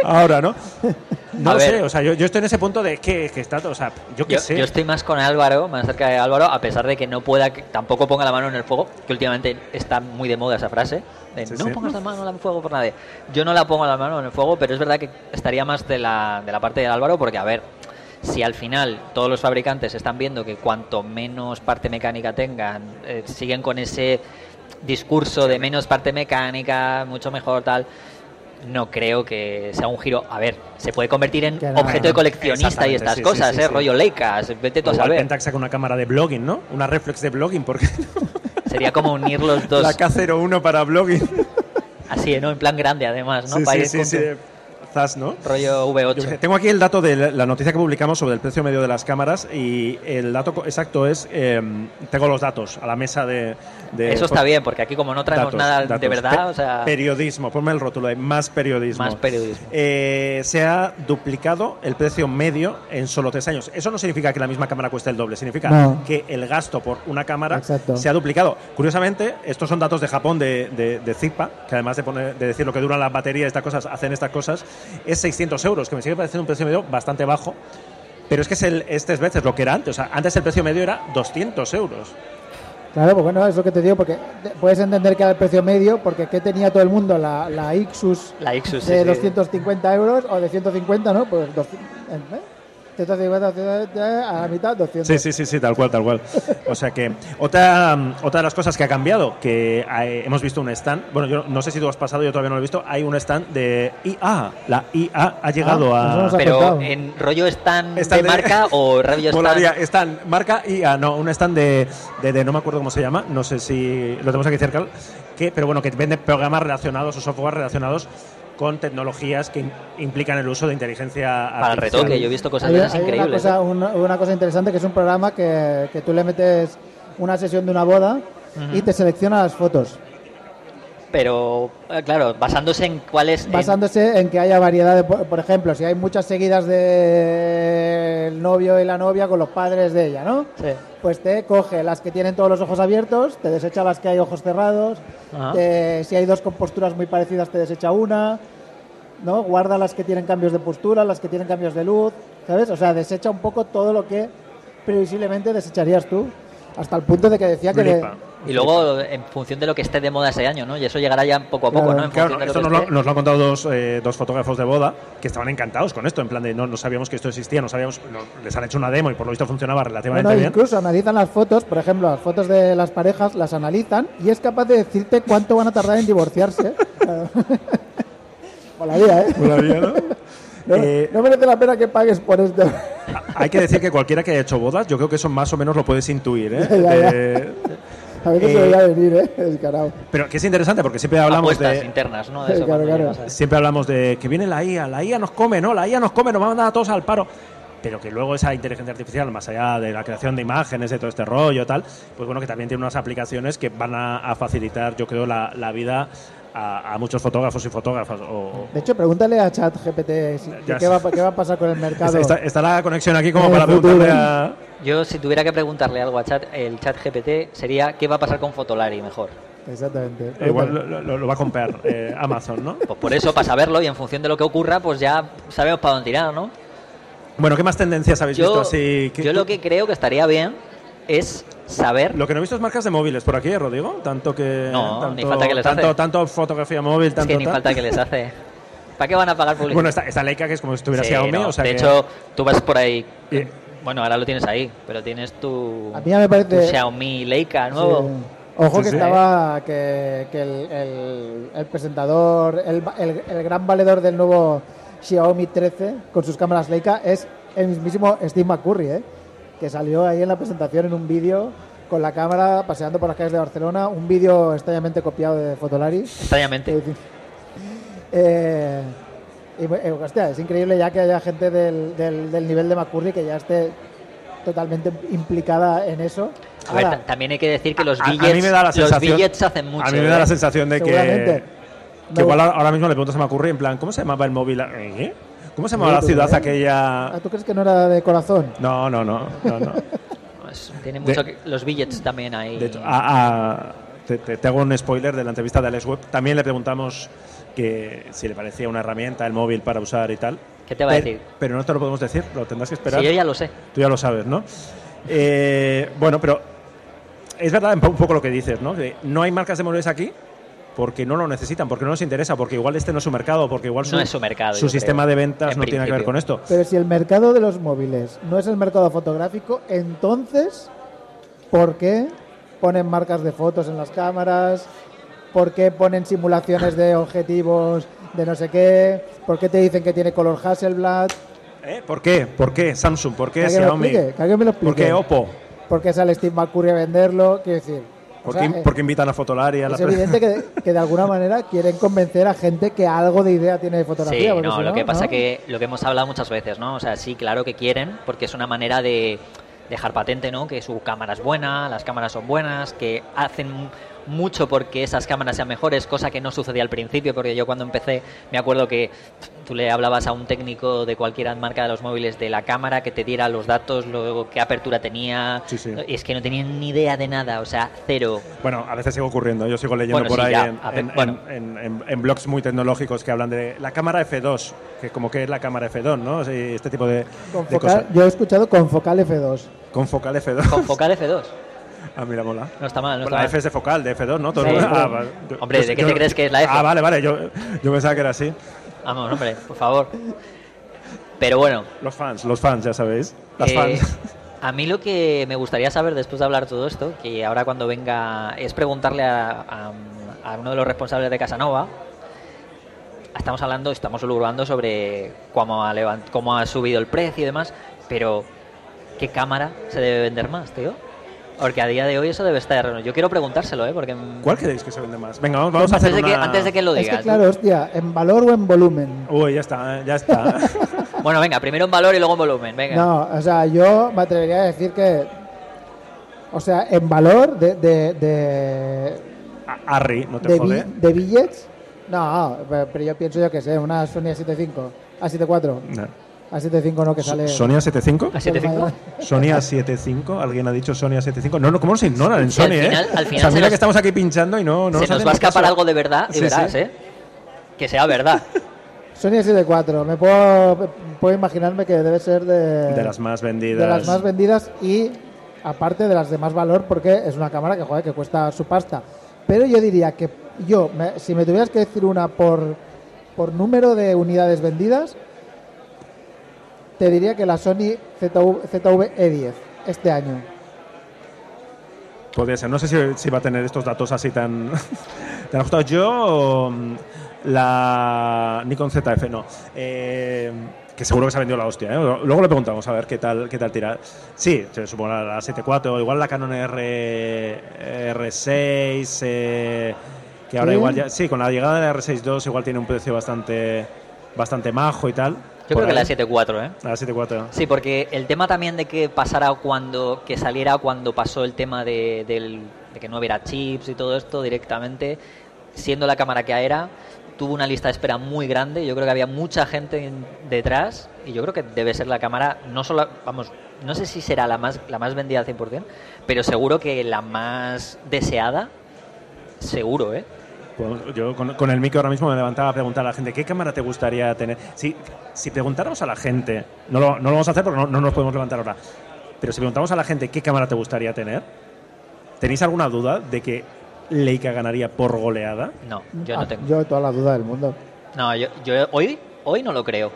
Ahora, ¿no? No lo sé. O sea, yo, yo estoy en ese punto de que, que está. O sea, yo qué Yo, sé. yo estoy más con Álvaro, más cerca de Álvaro, a pesar de que no pueda, que tampoco ponga la mano en el fuego, que últimamente está muy de moda esa frase. de, Sí, no sí. pongas la mano en el fuego por nadie. Yo no la pongo la mano en el fuego, pero es verdad que estaría más de la, de la parte de Álvaro, porque a ver, si al final todos los fabricantes están viendo que cuanto menos parte mecánica tengan, eh, siguen con ese discurso de menos parte mecánica, mucho mejor tal. No creo que sea un giro. A ver, se puede convertir en objeto de coleccionista y estas sí, cosas, sí, ¿eh? sí. Rollo Leicas, vete tú a saber. Pentax saca una cámara de blogging, ¿no? Una reflex de blogging, porque Sería como unir los dos la K01 para blogging. así, ¿no? En plan grande, además, ¿no? sí, Para sí, ir sí, sí. tu Zas, ¿no? Rollo Yo qué sé, V8. tengo aquí el dato de la- noticia que publicamos sobre el precio medio de las cámaras y el dato exacto es, eh, tengo los datos a la mesa de... de- Eso está bien, porque aquí como no traemos Datos, nada de verdad, Pe- o sea, Periodismo, ponme el rótulo de más periodismo. más periodismo. Eh, se ha duplicado el precio medio en solo tres años. Eso no significa que la misma cámara cueste el doble, significa No. que el gasto por una cámara Exacto. se ha duplicado. Curiosamente, estos son datos de Japón, de, de, de Zipa, que además de, poner, de decir lo que duran las baterías y estas cosas, hacen estas cosas, es 600 euros, que me sigue pareciendo un precio medio bastante bajo. Pero es que es el, este es veces lo que era antes. O sea, antes el precio medio era 200 euros. Claro, pues bueno, es lo que te digo, porque puedes entender que era el precio medio, porque ¿qué tenía todo el mundo? La, la Ixus La Ixus, sí, de sí. 250 euros o de 150, ¿no? Pues 200, ¿eh? 150, 150, a la mitad, 200. Sí, sí, sí, sí, tal cual, tal cual. O sea que otra, otra de las cosas que ha cambiado, que eh, hemos visto un stand, bueno, yo no sé si tú has pasado, yo todavía no lo he visto, hay un stand de IA. La IA ha llegado Ah, a... Pero en rollo stand, Stand de de- marca o rollo Molaría, stand... stand, marca IA, no, un stand de, de, de- no me acuerdo cómo se llama, no sé si lo tenemos aquí cerca, que, pero bueno, que vende programas relacionados o software relacionados con tecnologías que im- implican el uso de inteligencia Para el artificial. retoque, yo he visto cosas Hay, de esas hay una, increíbles. cosa, ¿eh? una, una cosa interesante que es un programa que, que tú le metes una sesión de una boda y te selecciona las fotos, Pero, eh, claro, basándose en cuáles... basándose en que haya variedad de, por por ejemplo, si hay muchas seguidas del novio y la novia con los padres de ella, ¿no? Sí. Pues te coge las que tienen todos los ojos abiertos, te desecha las que hay ojos cerrados, te- si hay dos con posturas muy parecidas te desecha una, ¿no? Guarda las que tienen cambios de postura, las que tienen cambios de luz, ¿sabes? O sea, desecha un poco todo lo que previsiblemente desecharías tú, hasta el punto de que decía que... de-. Y luego, en función de lo que esté de moda ese año, ¿no? Y eso llegará ya poco a poco, Claro. ¿no? En Claro, función de esto lo nos lo, nos lo han contado dos, eh, dos fotógrafos de boda que estaban encantados con esto, en plan de no, no sabíamos que esto existía, no sabíamos, no- les han hecho una demo y por lo visto funcionaba relativamente Bueno, bien. incluso analizan las fotos, por ejemplo, las fotos de las parejas, las analizan y es capaz de decirte cuánto van a tardar en divorciarse. Molaría, ¿eh? Molaría, ¿no? No, Eh, no merece la pena que pagues por esto. Hay que decir que cualquiera que haya hecho bodas, yo creo que eso más o menos lo puedes intuir, ¿eh? Ya, ya. De- A veces Eh, se veía venir, ¿eh? Descarado. pero que es interesante porque siempre hablamos Apuestas de internas, ¿no? De eso claro, claro. siempre hablamos de que viene la IA, la IA nos come, ¿no? La IA nos come, nos va a mandar a todos al paro. Pero que luego esa inteligencia artificial, más allá de la creación de imágenes, de todo este rollo tal, pues bueno, que también tiene unas aplicaciones que van a, a facilitar, yo creo, la, la vida a, a muchos fotógrafos y fotógrafas. O, De hecho, pregúntale a ChatGPT si- qué, va, qué va a pasar con el mercado. está, está la conexión aquí como para futuro. preguntarle a... Yo, si tuviera que preguntarle algo a chat, el chat GPT sería ¿qué va a pasar con Fotolari mejor? Exactamente. Igual Pregúntale. lo, lo- lo va a comprar eh, Amazon, ¿no? Pues por eso, para saberlo y en función de lo que ocurra, pues ya sabemos para dónde tirar, ¿no? Bueno, ¿qué más tendencias habéis visto Yo, así? ¿Qué- yo lo que creo que estaría bien es saber Lo que no he visto es marcas de móviles por aquí, ¿eh, Rodrigo. Tanto que. No, tanto, ni falta que les tanto, hace. tanto fotografía móvil, Es tanto. que ni tal. falta que les hace. ¿Para qué van a pagar publicidad? Bueno, esta, esta Leica que es como si estuviera Sí, Xiaomi, no, o sea de que- hecho, tú vas por ahí. Y- Bueno, ahora lo tienes ahí, pero tienes tu, A mí ya me parece- tu Xiaomi Leica nuevo. Sí. Ojo Sí, que sí. estaba que, que el, el- el presentador, el, el- el gran valedor del nuevo Xiaomi 13 con sus cámaras Leica es el mismísimo Steve McCurry, ¿eh? Que salió ahí en la presentación en un vídeo con la cámara paseando por las calles de Barcelona, un vídeo extrañamente copiado de Fotolari. Extrañamente. Eh, y, eh, hostia, es increíble ya que haya gente del, del- del nivel de McCurry que ya esté totalmente implicada en eso. A ver, también hay que decir que los A- a billets, mí me da la los billets hacen mucho. A mí me da ¿eh? la sensación de que, que igual ahora mismo le preguntas a Macurri en plan, ¿cómo se llamaba el móvil? ¿Eh? ¿Cómo se llamaba la ciudad ¿eh? aquella? Ah, ¿Tú crees que no era de corazón? No, no, no, no, no. Pues tiene De- mucho que- los billets también ahí. De hecho, a- a- te, te- te hago un spoiler de la entrevista de Alex Webb. También le preguntamos que si le parecía una herramienta el móvil para usar y tal. ¿Qué te va a decir? Pero no te lo podemos decir, lo tendrás que esperar. Sí, yo ya lo sé. Tú ya lo sabes, ¿no? Eh, bueno, pero es verdad un po- un poco lo que dices, ¿no? Que no hay marcas de móviles aquí porque no lo necesitan, porque no les interesa, porque igual este no es su mercado, porque igual su, No es su mercado, su sistema creo, de ventas en no tiene que ver principio. con esto. Pero si el mercado de los móviles no es el mercado fotográfico, entonces, ¿por qué ponen marcas de fotos en las cámaras? ¿Por qué ponen simulaciones de objetivos de no sé qué? ¿Por qué te dicen que tiene color Hasselblad? ¿Eh? ¿Por qué? ¿Por qué Samsung? ¿Por qué Xiaomi? explique, que alguien me lo ¿Por qué Oppo? ¿Por qué sale Steve McCurry a venderlo? Quiero decir, o ¿Por, sea, qué, eh, por qué invitan a Fotolari a la es evidente que, que de alguna manera quieren convencer a gente que algo de idea tiene de fotografía. Sí, no, si lo que pasa ¿no? que lo que hemos hablado muchas veces, ¿no? O sea, sí, claro que quieren, porque es una manera de dejar patente, ¿no? Que su cámara es buena, las cámaras son buenas, que hacen mucho porque esas cámaras sean mejores, cosa que no sucedía al principio, porque yo cuando empecé me acuerdo que tú le hablabas a un técnico de cualquier marca de los móviles de la cámara que te diera los datos, luego qué apertura tenía, Sí, sí. y es que no tenían ni idea de nada, o sea, cero. Bueno, a veces sigue ocurriendo. Yo sigo leyendo Bueno, por sí, ahí ya. en, A ver, en- bueno. en- en- en blogs muy tecnológicos que hablan de la cámara F2, que como que es la cámara F2, ¿no? Este tipo de, de cosas. yo he escuchado con focal F2. Con focal F2. Con focal F2. Ah, mira, mola. No está mal, no está la mal. F es de focal, de F2, ¿no? Todo Sí, el mundo- hombre. ah, vale. Yo- Hombre, ¿de qué te crees que es la F? Ah, vale, vale. Yo, yo pensaba que era así. Vamos, hombre, por favor. Pero bueno, Los fans, los fans, ya sabéis. Las eh, fans. a mí lo que me gustaría saber después de hablar todo esto, que ahora cuando venga, es preguntarle a, a- a uno de los responsables de Casanova. Estamos hablando, estamos lubrando sobre cómo ha, levant- cómo ha subido el precio y demás, pero ¿qué cámara se debe vender más, tío? Porque a día de hoy eso debe estar. Yo quiero preguntárselo, ¿eh? Porque. ¿Cuál creéis que se vende más? Venga, vamos, vamos a antes, hacer de que, una... antes de que lo Es digas. que claro, hostia, ¿en valor o en volumen? Uy, ya está, ya está. Bueno, venga, primero en valor y luego en volumen. Venga. No, o sea, yo me atrevería a decir que, o sea, en valor de, de, de, Arri, no te de, bi- jode. de billets, no, pero pero yo pienso yo que sé, una Sony A75, A74, No. A75 no que sale... ¿Sony A75? ¿A 7.5? Sony A75, alguien ha dicho Sony A75. No, no, ¿cómo nos ignoran en Sí, al Sony, final- eh? al final o sea, se mira nos- que estamos aquí pinchando y no, no Se nos hacen va a escapar caso. algo de verdad y Sí, verás, sí. ¿eh? Que sea verdad. Sony A74, me puedo, puedo imaginarme que debe ser de, De las más vendidas. de las más vendidas y aparte de las de más valor porque es una cámara que, joder, que cuesta su pasta. Pero yo diría que yo, me- si me tuvieras que decir una por, por número de unidades vendidas, te diría que la Sony ZV, ZV E10 este año. Podría ser. No sé si, si va a tener estos datos así tan, tan ajustados. Yo, mm, la Nikon ZF, no. Eh, que seguro que se ha vendido la hostia. ¿eh? Luego le preguntamos a ver qué tal, qué tal tira. Sí, se supongo la, la 7.4, o igual la Canon R, R6, eh, que ahora ¿Sí? igual ya. Sí, con la llegada de la R6 II igual tiene un precio bastante, bastante majo y tal. Yo creo que la ahí. 7.4, ¿eh? La 7.4. Sí, porque el tema también de que pasara cuando, que saliera cuando pasó el tema de, del- de que no hubiera chips y todo esto directamente, siendo la cámara que era, tuvo una lista de espera muy grande. Yo creo que había mucha gente en- detrás y yo creo que debe ser la cámara, no solo, vamos, no sé si será la más, la más vendida al 100%, pero seguro que la más deseada, seguro, ¿eh? Pues yo con, con el micro ahora mismo me levantaba a preguntar a la gente, ¿qué cámara te gustaría tener? Si, si preguntáramos a la gente, no lo, no lo vamos a hacer porque no, no nos podemos levantar ahora, pero si preguntamos a la gente qué cámara te gustaría tener, ¿tenéis alguna duda de que Leica ganaría por goleada? No, yo no Ah, tengo. Yo toda la duda del mundo. No, yo, yo hoy, hoy no lo creo.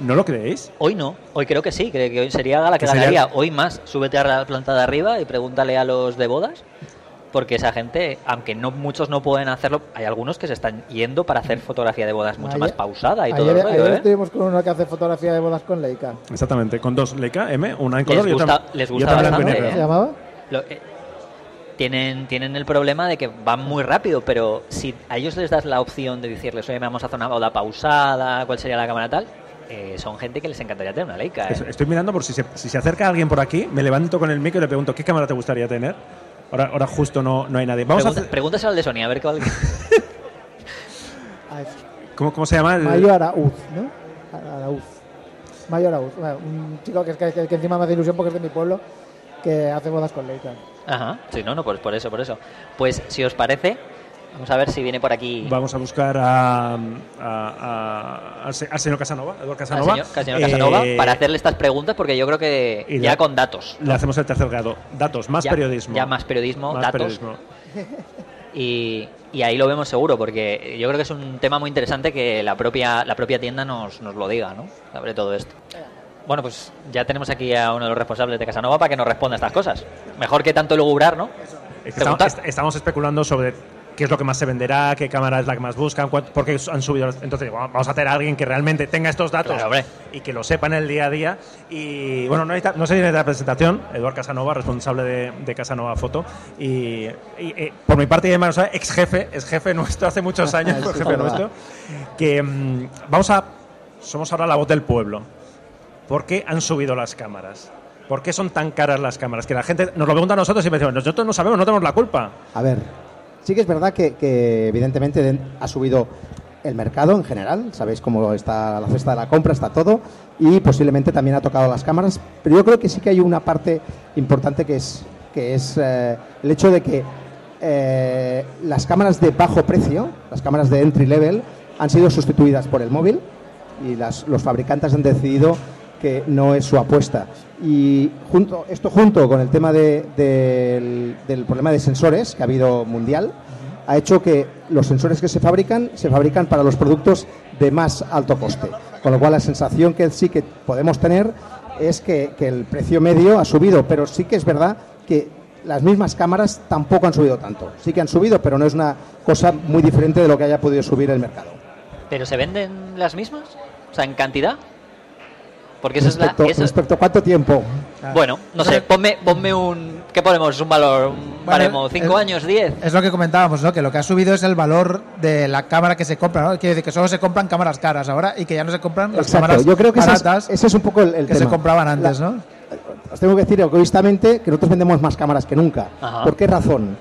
¿No lo creéis? Hoy no, hoy creo que sí, creo que hoy sería la que Que sería- ganaría. Hoy más, súbete a la planta de arriba y pregúntale a los de bodas, porque esa gente, aunque no muchos no pueden hacerlo, hay algunos que se están yendo para hacer fotografía de bodas mucho Ayer- más pausada y todo Ayer, el rollo, ayer ¿eh? estuvimos con uno que hace fotografía de bodas con Leica. Exactamente, con dos Leica M, una en Les color y otra, gusta- les y gusta otra y bastante, negro. ¿Cómo se llamaba? Lo- eh, tienen, tienen el problema de que van muy rápido, pero si a ellos les das la opción de decirles, oye, vamos a hacer una boda pausada, cuál sería la cámara tal, eh, son gente que les encantaría tener una Leica. ¿eh? Es- Estoy mirando por si se, si se acerca alguien por aquí, me levanto con el micro y le pregunto, ¿qué cámara te gustaría tener? Ahora, ahora justo no, no hay nadie. Vamos a hacer- Pregúntaselo al de Sony, a ver cuál... Es ¿cómo, cómo se llama? el- Mayo Arauz, ¿no? Arauz. Mayo Arauz. Bueno, un chico que, es que, que encima me hace ilusión porque es de mi pueblo, que hace bodas con Leica. Ajá, sí, no, no, pues por eso, por eso. Pues si os parece, vamos a ver si viene por aquí Vamos a buscar a, a- a- al, se- al señor Casanova, Eduardo Casanova. al señor Casanova Eh, para hacerle estas preguntas, porque yo creo que y ya la- con datos. Le hacemos el tercer grado. Datos, más ya, periodismo. Ya más periodismo, Más datos. periodismo. Y, y ahí lo vemos seguro, porque yo creo que es un tema muy interesante que la propia, la propia tienda nos, nos lo diga, ¿no? Sobre todo esto. Bueno, pues ya tenemos aquí a uno de los responsables de Casanova para que nos responda estas cosas. Mejor que tanto lograr, ¿no? Es que estamos, Preguntar. est- estamos especulando sobre qué es lo que más se venderá, qué cámara es la que más buscan, cuán- por qué han subido. Entonces, vamos a tener a alguien que realmente tenga estos datos Claro, y que lo sepa en el día a día. Y bueno, no, necesita- no se viene de la presentación, Eduard Casanova, responsable de, de Casanova Foto. Y, y, eh, por mi parte, y de Manuel, ex jefe, es jefe nuestro hace muchos años, es jefe nuestro. Que mm, vamos a. Somos ahora la voz del pueblo. ¿Por qué han subido las cámaras? ¿Por qué son tan caras las cámaras? Que la gente nos lo pregunta a nosotros y me decimos, nosotros no sabemos, no tenemos la culpa. A ver, sí que es verdad que, evidentemente den- ha subido el mercado en general, sabéis cómo está la cesta de la compra, está todo, y posiblemente también ha tocado las cámaras, pero yo creo que sí que hay una parte importante que es, que es eh, el hecho de que eh, las cámaras de bajo precio, las cámaras de entry level, han sido sustituidas por el móvil y las- los fabricantes han decidido que no es su apuesta. Y junto, esto junto con el tema de- del, problema de sensores que ha habido mundial, ha hecho que los sensores que se fabrican se fabrican para los productos de más alto coste. Con lo cual la sensación que sí que podemos tener es que, que el precio medio ha subido, pero sí que es verdad que las mismas cámaras tampoco han subido tanto. Sí que han subido, pero no es una cosa muy diferente de lo que haya podido subir el mercado. ¿Pero se venden las mismas? O sea, en cantidad. Porque esa es la... Respecto, esa- respecto a cuánto tiempo. Bueno, no sé, ponme, ponme un... ¿Qué ponemos? ¿Un valor? ¿Un baremo? ¿Cinco es- años? ¿Diez? Es lo que comentábamos, ¿no? Que lo que ha subido es el valor de la cámara que se compra, ¿no? Quiere decir que solo se compran cámaras caras ahora y que ya no se compran las Exacto, cámaras yo creo que ese es, baratas ese es un poco el, el que tema. se compraban antes, La- ¿no? Os tengo que decir egoístamente que nosotros vendemos más cámaras que nunca. Ajá. ¿Por qué razón?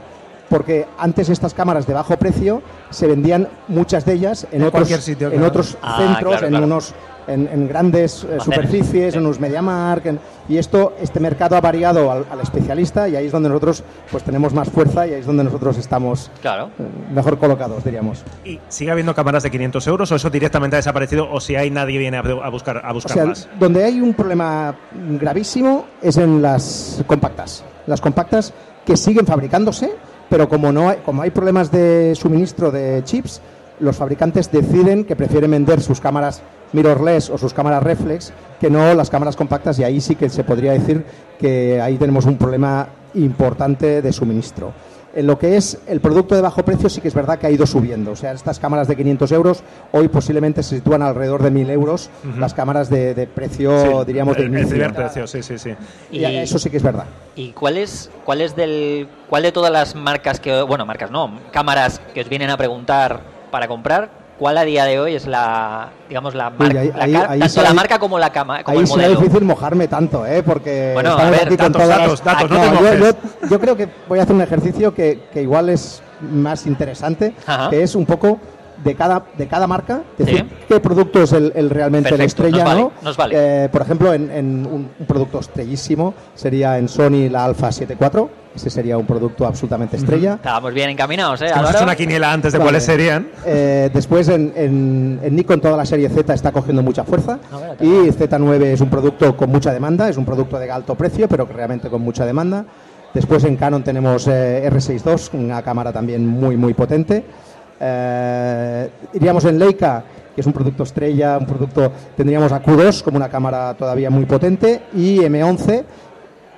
Porque antes estas cámaras de bajo precio se vendían muchas de ellas en, En otros, cualquier sitio, en otros Ah, centros, claro, en unos en, en grandes eh, superficies, en unos MediaMark, en- y esto este mercado ha variado al, al especialista y ahí es donde nosotros pues tenemos más fuerza y ahí es donde nosotros estamos Claro. eh, mejor colocados, diríamos. ¿Y sigue habiendo cámaras de 500 euros o eso directamente ha desaparecido o si hay nadie viene a, a buscar, a O buscar sea, más? donde hay un problema gravísimo es en las compactas. Las compactas que siguen fabricándose, pero como no hay, como hay problemas de suministro de chips, los fabricantes deciden que prefieren vender sus cámaras mirrorless o sus cámaras reflex que no las cámaras compactas y ahí sí que se podría decir que ahí tenemos un problema importante de suministro. En lo que es el producto de bajo precio sí que es verdad que ha ido subiendo. O sea, estas cámaras de 500 euros hoy posiblemente se sitúan alrededor de 1.000 euros. Las cámaras de, de precio, Sí, diríamos, de el, el ciberprecio, sí, sí, sí. Y eso sí que es verdad. ¿Y cuál es, cuál es del cuál de todas las marcas que bueno marcas no cámaras que os vienen a preguntar para comprar cuál a día de hoy es la digamos la marca ahí- la ahí- ca- ahí tanto la marca como la cama como Ahí el difícil mojarme tanto, ¿eh? Porque Bueno, a estamos ver, aquí con datos, datos, datos, no No, te yo, mojes. yo- yo creo que voy a hacer un ejercicio que, que igual es más interesante, Ajá. que es un poco de cada, de cada marca, Sí. decir qué producto es el, el realmente la estrella, nos vale, ¿no? nos vale. Eh, por ejemplo, en, en un, un producto estrellísimo sería en Sony la Alpha 74, ese sería un producto absolutamente estrella. estábamos bien encaminados eh hemos hecho una quiniela antes de Vale. cuáles serían. Eh, después en, en- en Nikon toda la serie Z está cogiendo mucha fuerza ver, y Z9 es un producto con mucha demanda, es un producto de alto precio, pero que realmente con mucha demanda. Después en Canon tenemos eh, R62, una cámara también muy muy potente. Eh, iríamos en Leica, que es un producto estrella, un producto, tendríamos a Q2 como una cámara todavía muy potente y M11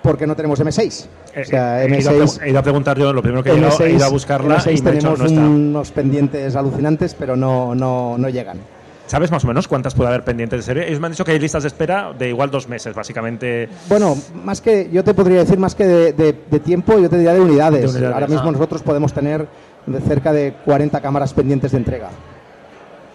porque no tenemos M6. Eh, O sea, eh, he, ido a, M6 pre- he ido a preguntar yo, lo primero que he ido, he ido a buscarla M6 y he tenemos no está. unos pendientes alucinantes, pero no, no, no llegan. ¿Sabes más o menos cuántas puede haber pendientes de serie? Ellos me han dicho que hay listas de espera de igual dos meses, básicamente. Bueno, más que, yo te podría decir más que de, de- de tiempo, yo te diría de unidades. De unidades. Ahora mismo Ah. nosotros podemos tener de cerca de 40 cámaras pendientes de entrega.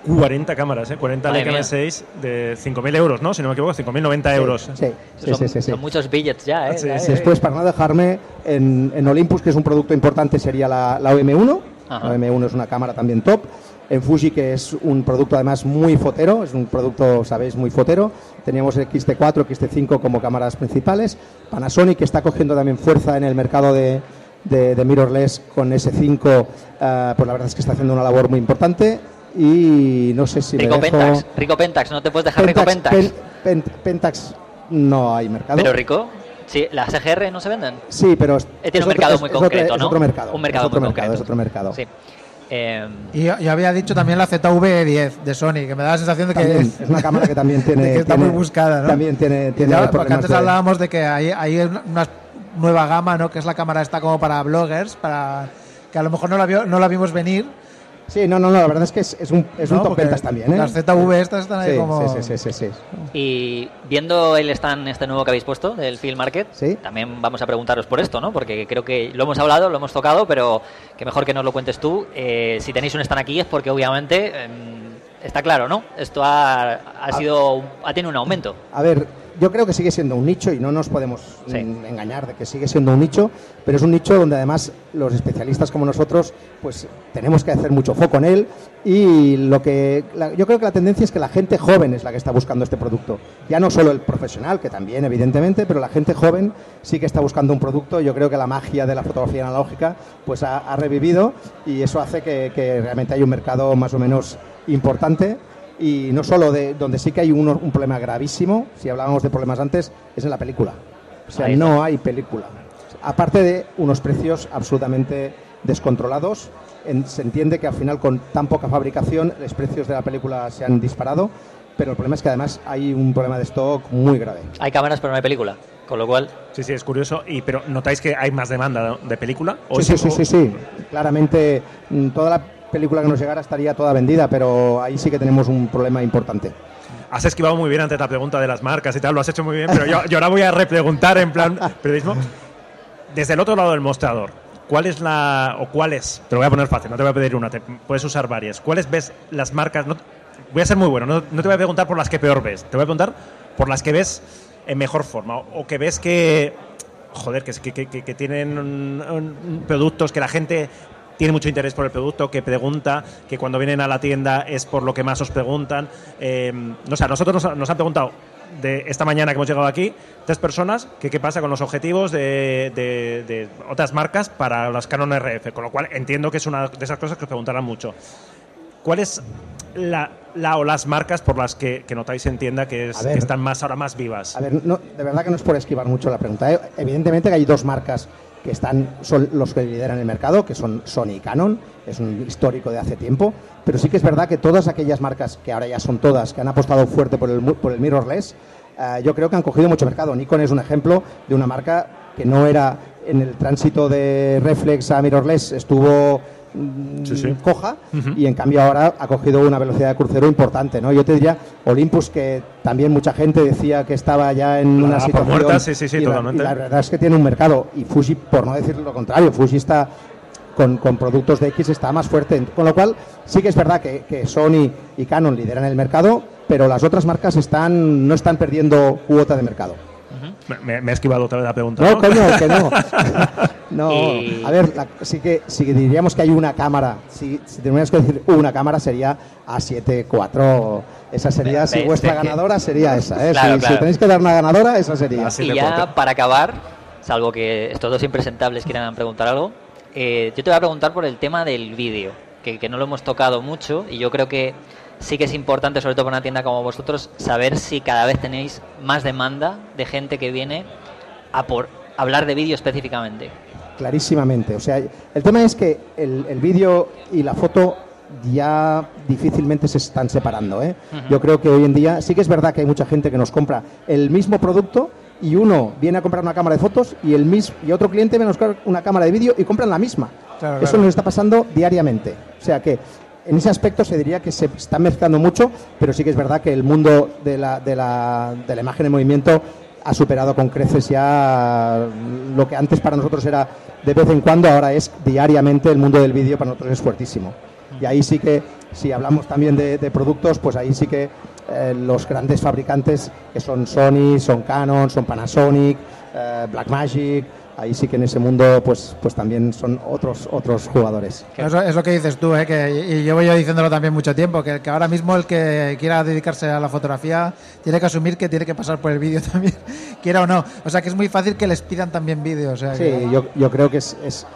40 cámaras, ¿eh? 40 Madre Leica mía. M6 de 5.000 euros, ¿no? Si no me equivoco, 5.090 euros. Sí, sí, son, sí, son muchos billets ya, ¿eh? Sí. Después, para no dejarme, en, en Olympus, que es un producto importante, sería la, la OM1. Ajá. La OM1 es una cámara también top. En Fuji, que es un producto además muy fotero, es un producto, sabéis, muy fotero. Teníamos el XT4, XT5 como cámaras principales. Panasonic, que está cogiendo también fuerza en el mercado de, de, de mirrorless con S5, eh, pues la verdad es que está haciendo una labor muy importante. Y no sé si me Rico dejo- Pentax, Rico Pentax, no te puedes dejar Rico Pentax. Pen- Pen- Pentax no hay mercado. Pero Rico, sí, las CGR no se venden. Sí, pero es, Eh, tiene es un otro- mercado es- muy es otro- concreto, es ¿no? otro mercado. Un mercado es otro muy mercado, concreto. es otro mercado. Sí. Eh, Y yo, yo había dicho también la ZV-10 de Sony, que me da la sensación de que También, es, es una cámara que también tiene, que está tiene- muy buscada, ¿no? También tiene, ya, porque antes de- hablábamos de que hay, hay una una nueva gama, ¿no? Que es la cámara esta como para bloggers, para que a lo mejor no la, vio- no la vimos venir. Sí, no, no, no, la verdad es que es, es un, es un ¿no? top Porque ventas también, ¿eh? Las ZV estas están ahí sí, como... sí, sí, sí, sí, sí. y viendo el stand este nuevo que habéis puesto del Field Market, Sí. también vamos a preguntaros por esto, ¿no? Porque creo que lo hemos hablado, lo hemos tocado, pero que mejor que nos lo cuentes tú. Eh, si tenéis un stand aquí es porque obviamente em, está claro, ¿no? Esto ha, ha sido ha tenido un aumento. A ver, yo creo que sigue siendo un nicho y no nos podemos Sí. engañar de que sigue siendo un nicho, pero es un nicho donde además los especialistas como nosotros pues tenemos que hacer mucho foco en él y lo que la- yo creo que la tendencia es que la gente joven es la que está buscando este producto. Ya no solo el profesional, que también evidentemente, pero la gente joven sí que está buscando un producto. Yo creo que la magia de la fotografía analógica pues ha, ha revivido y eso hace que, que realmente hay un mercado más o menos importante y no solo de donde sí que hay un, un problema gravísimo, si hablábamos de problemas antes, es en la película. O sea, no hay película. Aparte de unos precios absolutamente descontrolados, en- se entiende que al final con tan poca fabricación los precios de la película se han disparado, pero el problema es que además hay un problema de stock muy grave. Hay cámaras pero no hay película, con lo cual Sí, sí, es curioso. Y, pero ¿notáis que hay más demanda de película? ¿O Sí, sí, sí, sí, sí. Claramente mm, toda la película que nos llegara estaría toda vendida, pero ahí sí que tenemos un problema importante. Has esquivado muy bien ante la pregunta de las marcas y tal, lo has hecho muy bien, pero yo, ahora voy a repreguntar en plan periodismo. Desde el otro lado del mostrador, ¿cuál es la. o cuáles? Te lo voy a poner fácil, no te voy a pedir una, te- puedes usar varias. ¿Cuáles ves las marcas? No- voy a ser muy bueno, no, no te voy a preguntar por las que peor ves, te voy a preguntar por las que ves en mejor forma o, que ves que. joder, que, que, que- tienen productos que la gente tiene mucho interés por el producto, que pregunta, que cuando vienen a la tienda es por lo que más os preguntan. Eh, no sé, a nosotros nos, nos han preguntado de esta mañana que hemos llegado aquí, tres personas, que qué pasa con los objetivos de, de- de otras marcas para las Canon RF, con lo cual entiendo que es una de esas cosas que os preguntarán mucho. ¿Cuál es la, la o las marcas por las que, que notáis en tienda que, es- ver. que están más ahora más vivas? A ver, no, de verdad que no es por esquivar mucho la pregunta. ¿eh? Evidentemente que hay dos marcas que están son los que lideran el mercado, que son Sony y Canon, es un histórico de hace tiempo, pero sí que es verdad que todas aquellas marcas, que ahora ya son todas, que han apostado fuerte por el, por el mirrorless, eh, yo creo que han cogido mucho mercado. Nikon es un ejemplo de una marca que no era en el tránsito de reflex a mirrorless, estuvo Sí, sí. coja y en cambio ahora ha cogido una velocidad de crucero importante, ¿no? Yo te diría Olympus que también mucha gente decía que estaba ya en La una situación muerta, sí, sí, sí, y la- totalmente. y la verdad es que tiene un mercado y Fuji por no decir lo contrario, Fuji está con, con productos de X está más fuerte, con lo cual sí que es verdad que, que Sony y Canon lideran el mercado, pero las otras marcas están no están perdiendo cuota de mercado. Me, me- esquivado otra vez la pregunta. No, ¿no? coño, que no. No, Y- a ver, la- sí que si diríamos que hay una cámara, si, si tuviéramos que decir una cámara sería A7 IV. Esa sería, si vuestra que- ganadora sería esa. ¿eh? Claro, si, claro. si tenéis que dar una ganadora, esa sería. Así. y ya para acabar, salvo que estos dos impresentables quieran preguntar algo, eh, yo te voy a preguntar por el tema del vídeo, que, que no lo hemos tocado mucho y yo creo que sí que es importante, sobre todo para una tienda como vosotros, saber si cada vez tenéis más demanda de gente que viene a por hablar de vídeo específicamente. Clarísimamente. O sea, el tema es que el, el vídeo y la foto ya difícilmente se están separando. ¿eh? Yo creo que hoy en día sí que es verdad que hay mucha gente que nos compra el mismo producto y uno viene a comprar una cámara de fotos y el mismo y otro cliente viene a buscar una cámara de vídeo y compran la misma. Claro, Eso claro. nos está pasando diariamente. O sea que en ese aspecto se diría que se está mezclando mucho, pero sí que es verdad que el mundo de la, de la, de la imagen en movimiento ha superado con creces ya lo que antes para nosotros era de vez en cuando, ahora es diariamente el mundo del vídeo para nosotros es fuertísimo. Y ahí sí que, si hablamos también de, de productos, pues ahí sí que eh, los grandes fabricantes que son Sony, son Canon, son Panasonic, eh, Blackmagic, ahí sí que en ese mundo pues, pues también son otros, otros jugadores. Eso es lo que dices tú, ¿eh? que, y llevo yo diciéndolo también mucho tiempo, que, que ahora mismo el que quiera dedicarse a la fotografía tiene que asumir que tiene que pasar por el vídeo también, quiera o no. O sea que es muy fácil que les pidan también vídeo. O sea Sí, que- yo, yo creo que es, es-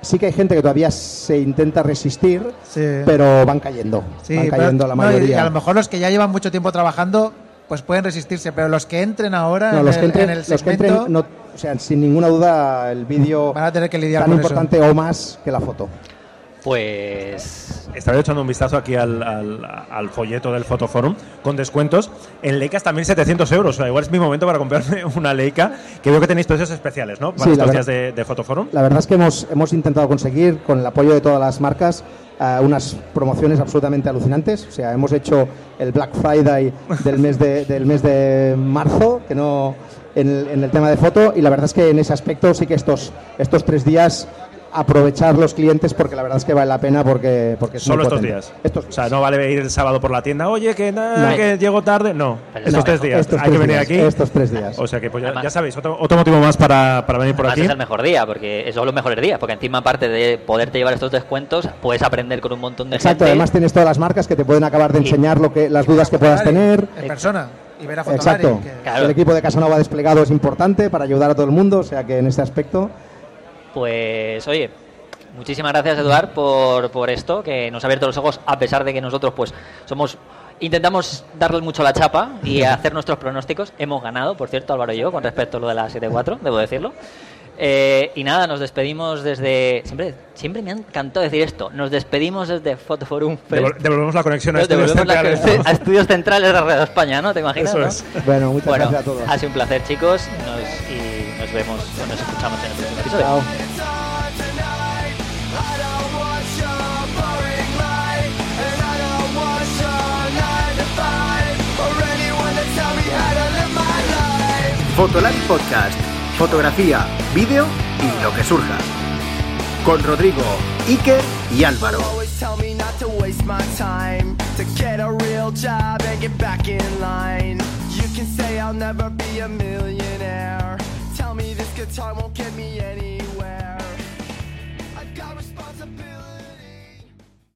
Sí que hay gente que todavía se intenta resistir, Sí. pero van cayendo. Sí, van pero- cayendo la no, y- mayoría. y a lo mejor los que ya llevan mucho tiempo trabajando, pues pueden resistirse, pero los que entren ahora No, en, los, el, que entren, en el los que segmento entren, no- o sea, sin ninguna duda, el vídeo van a tener que lidiar tan con importante o más que la foto. Pues Estaba echando un vistazo aquí al, al- al folleto del Fotoforum con descuentos. En Leica hasta 1.700 euros. O sea, igual es mi momento para comprarme una Leica, que veo que tenéis precios especiales, ¿no? Para Sí, estos verdad. días de, de Fotoforum. La verdad es que hemos, hemos intentado conseguir, con el apoyo de todas las marcas, eh, unas promociones absolutamente alucinantes. O sea, hemos hecho el Black Friday del mes de, del mes de marzo, que no en el, en el tema de foto, y la verdad es que en ese aspecto sí que estos, estos tres días aprovechar los clientes porque la verdad es que vale la pena porque, porque es Solo estos días. Estos O sea, no vale ir el sábado por la tienda, oye, que nada, No. que llego tarde. No, Pero estos no, tres días. estos Hay tres que venir días, aquí. Estos tres días. O sea que, pues ya, Además- ya sabéis, otro, otro motivo más para, para venir por aquí. es el mejor día, porque son los mejores días, porque encima aparte de poderte llevar estos descuentos, puedes aprender con un montón de Exacto, gente. además tienes todas las marcas que te pueden acabar de Sí. enseñar lo que las dudas que puedas tener. en persona y ver a Fotolari. Exacto. que- Claro. El equipo de Casanova desplegado es importante para ayudar a todo el mundo, o sea que en este aspecto Pues oye, muchísimas gracias Eduard por, por esto, que nos ha abierto los ojos a pesar de que nosotros pues somos intentamos darle mucho la chapa y hacer nuestros pronósticos. Hemos ganado, por cierto, Álvaro y yo, con respecto a lo de la 7-4, debo decirlo. Eh, y nada, nos despedimos desde... Siempre, siempre me ha encantado decir esto. Nos despedimos desde Fotoforum Fest. Devolvemos la conexión a Nos estudios devolvemos la- centrales. a estudios centrales de Radio España, ¿no? ¿Te imaginas? Eso no? es. Bueno, muchas Bueno, gracias a todos. ha sido un placer, chicos, nos- y nos vemos, o nos escuchamos en el próximo episodio. Chao. Fotolari Podcast. Fotografía, vídeo y lo que surja. Con Rodrigo, Iker y Álvaro. tell me not to waste my time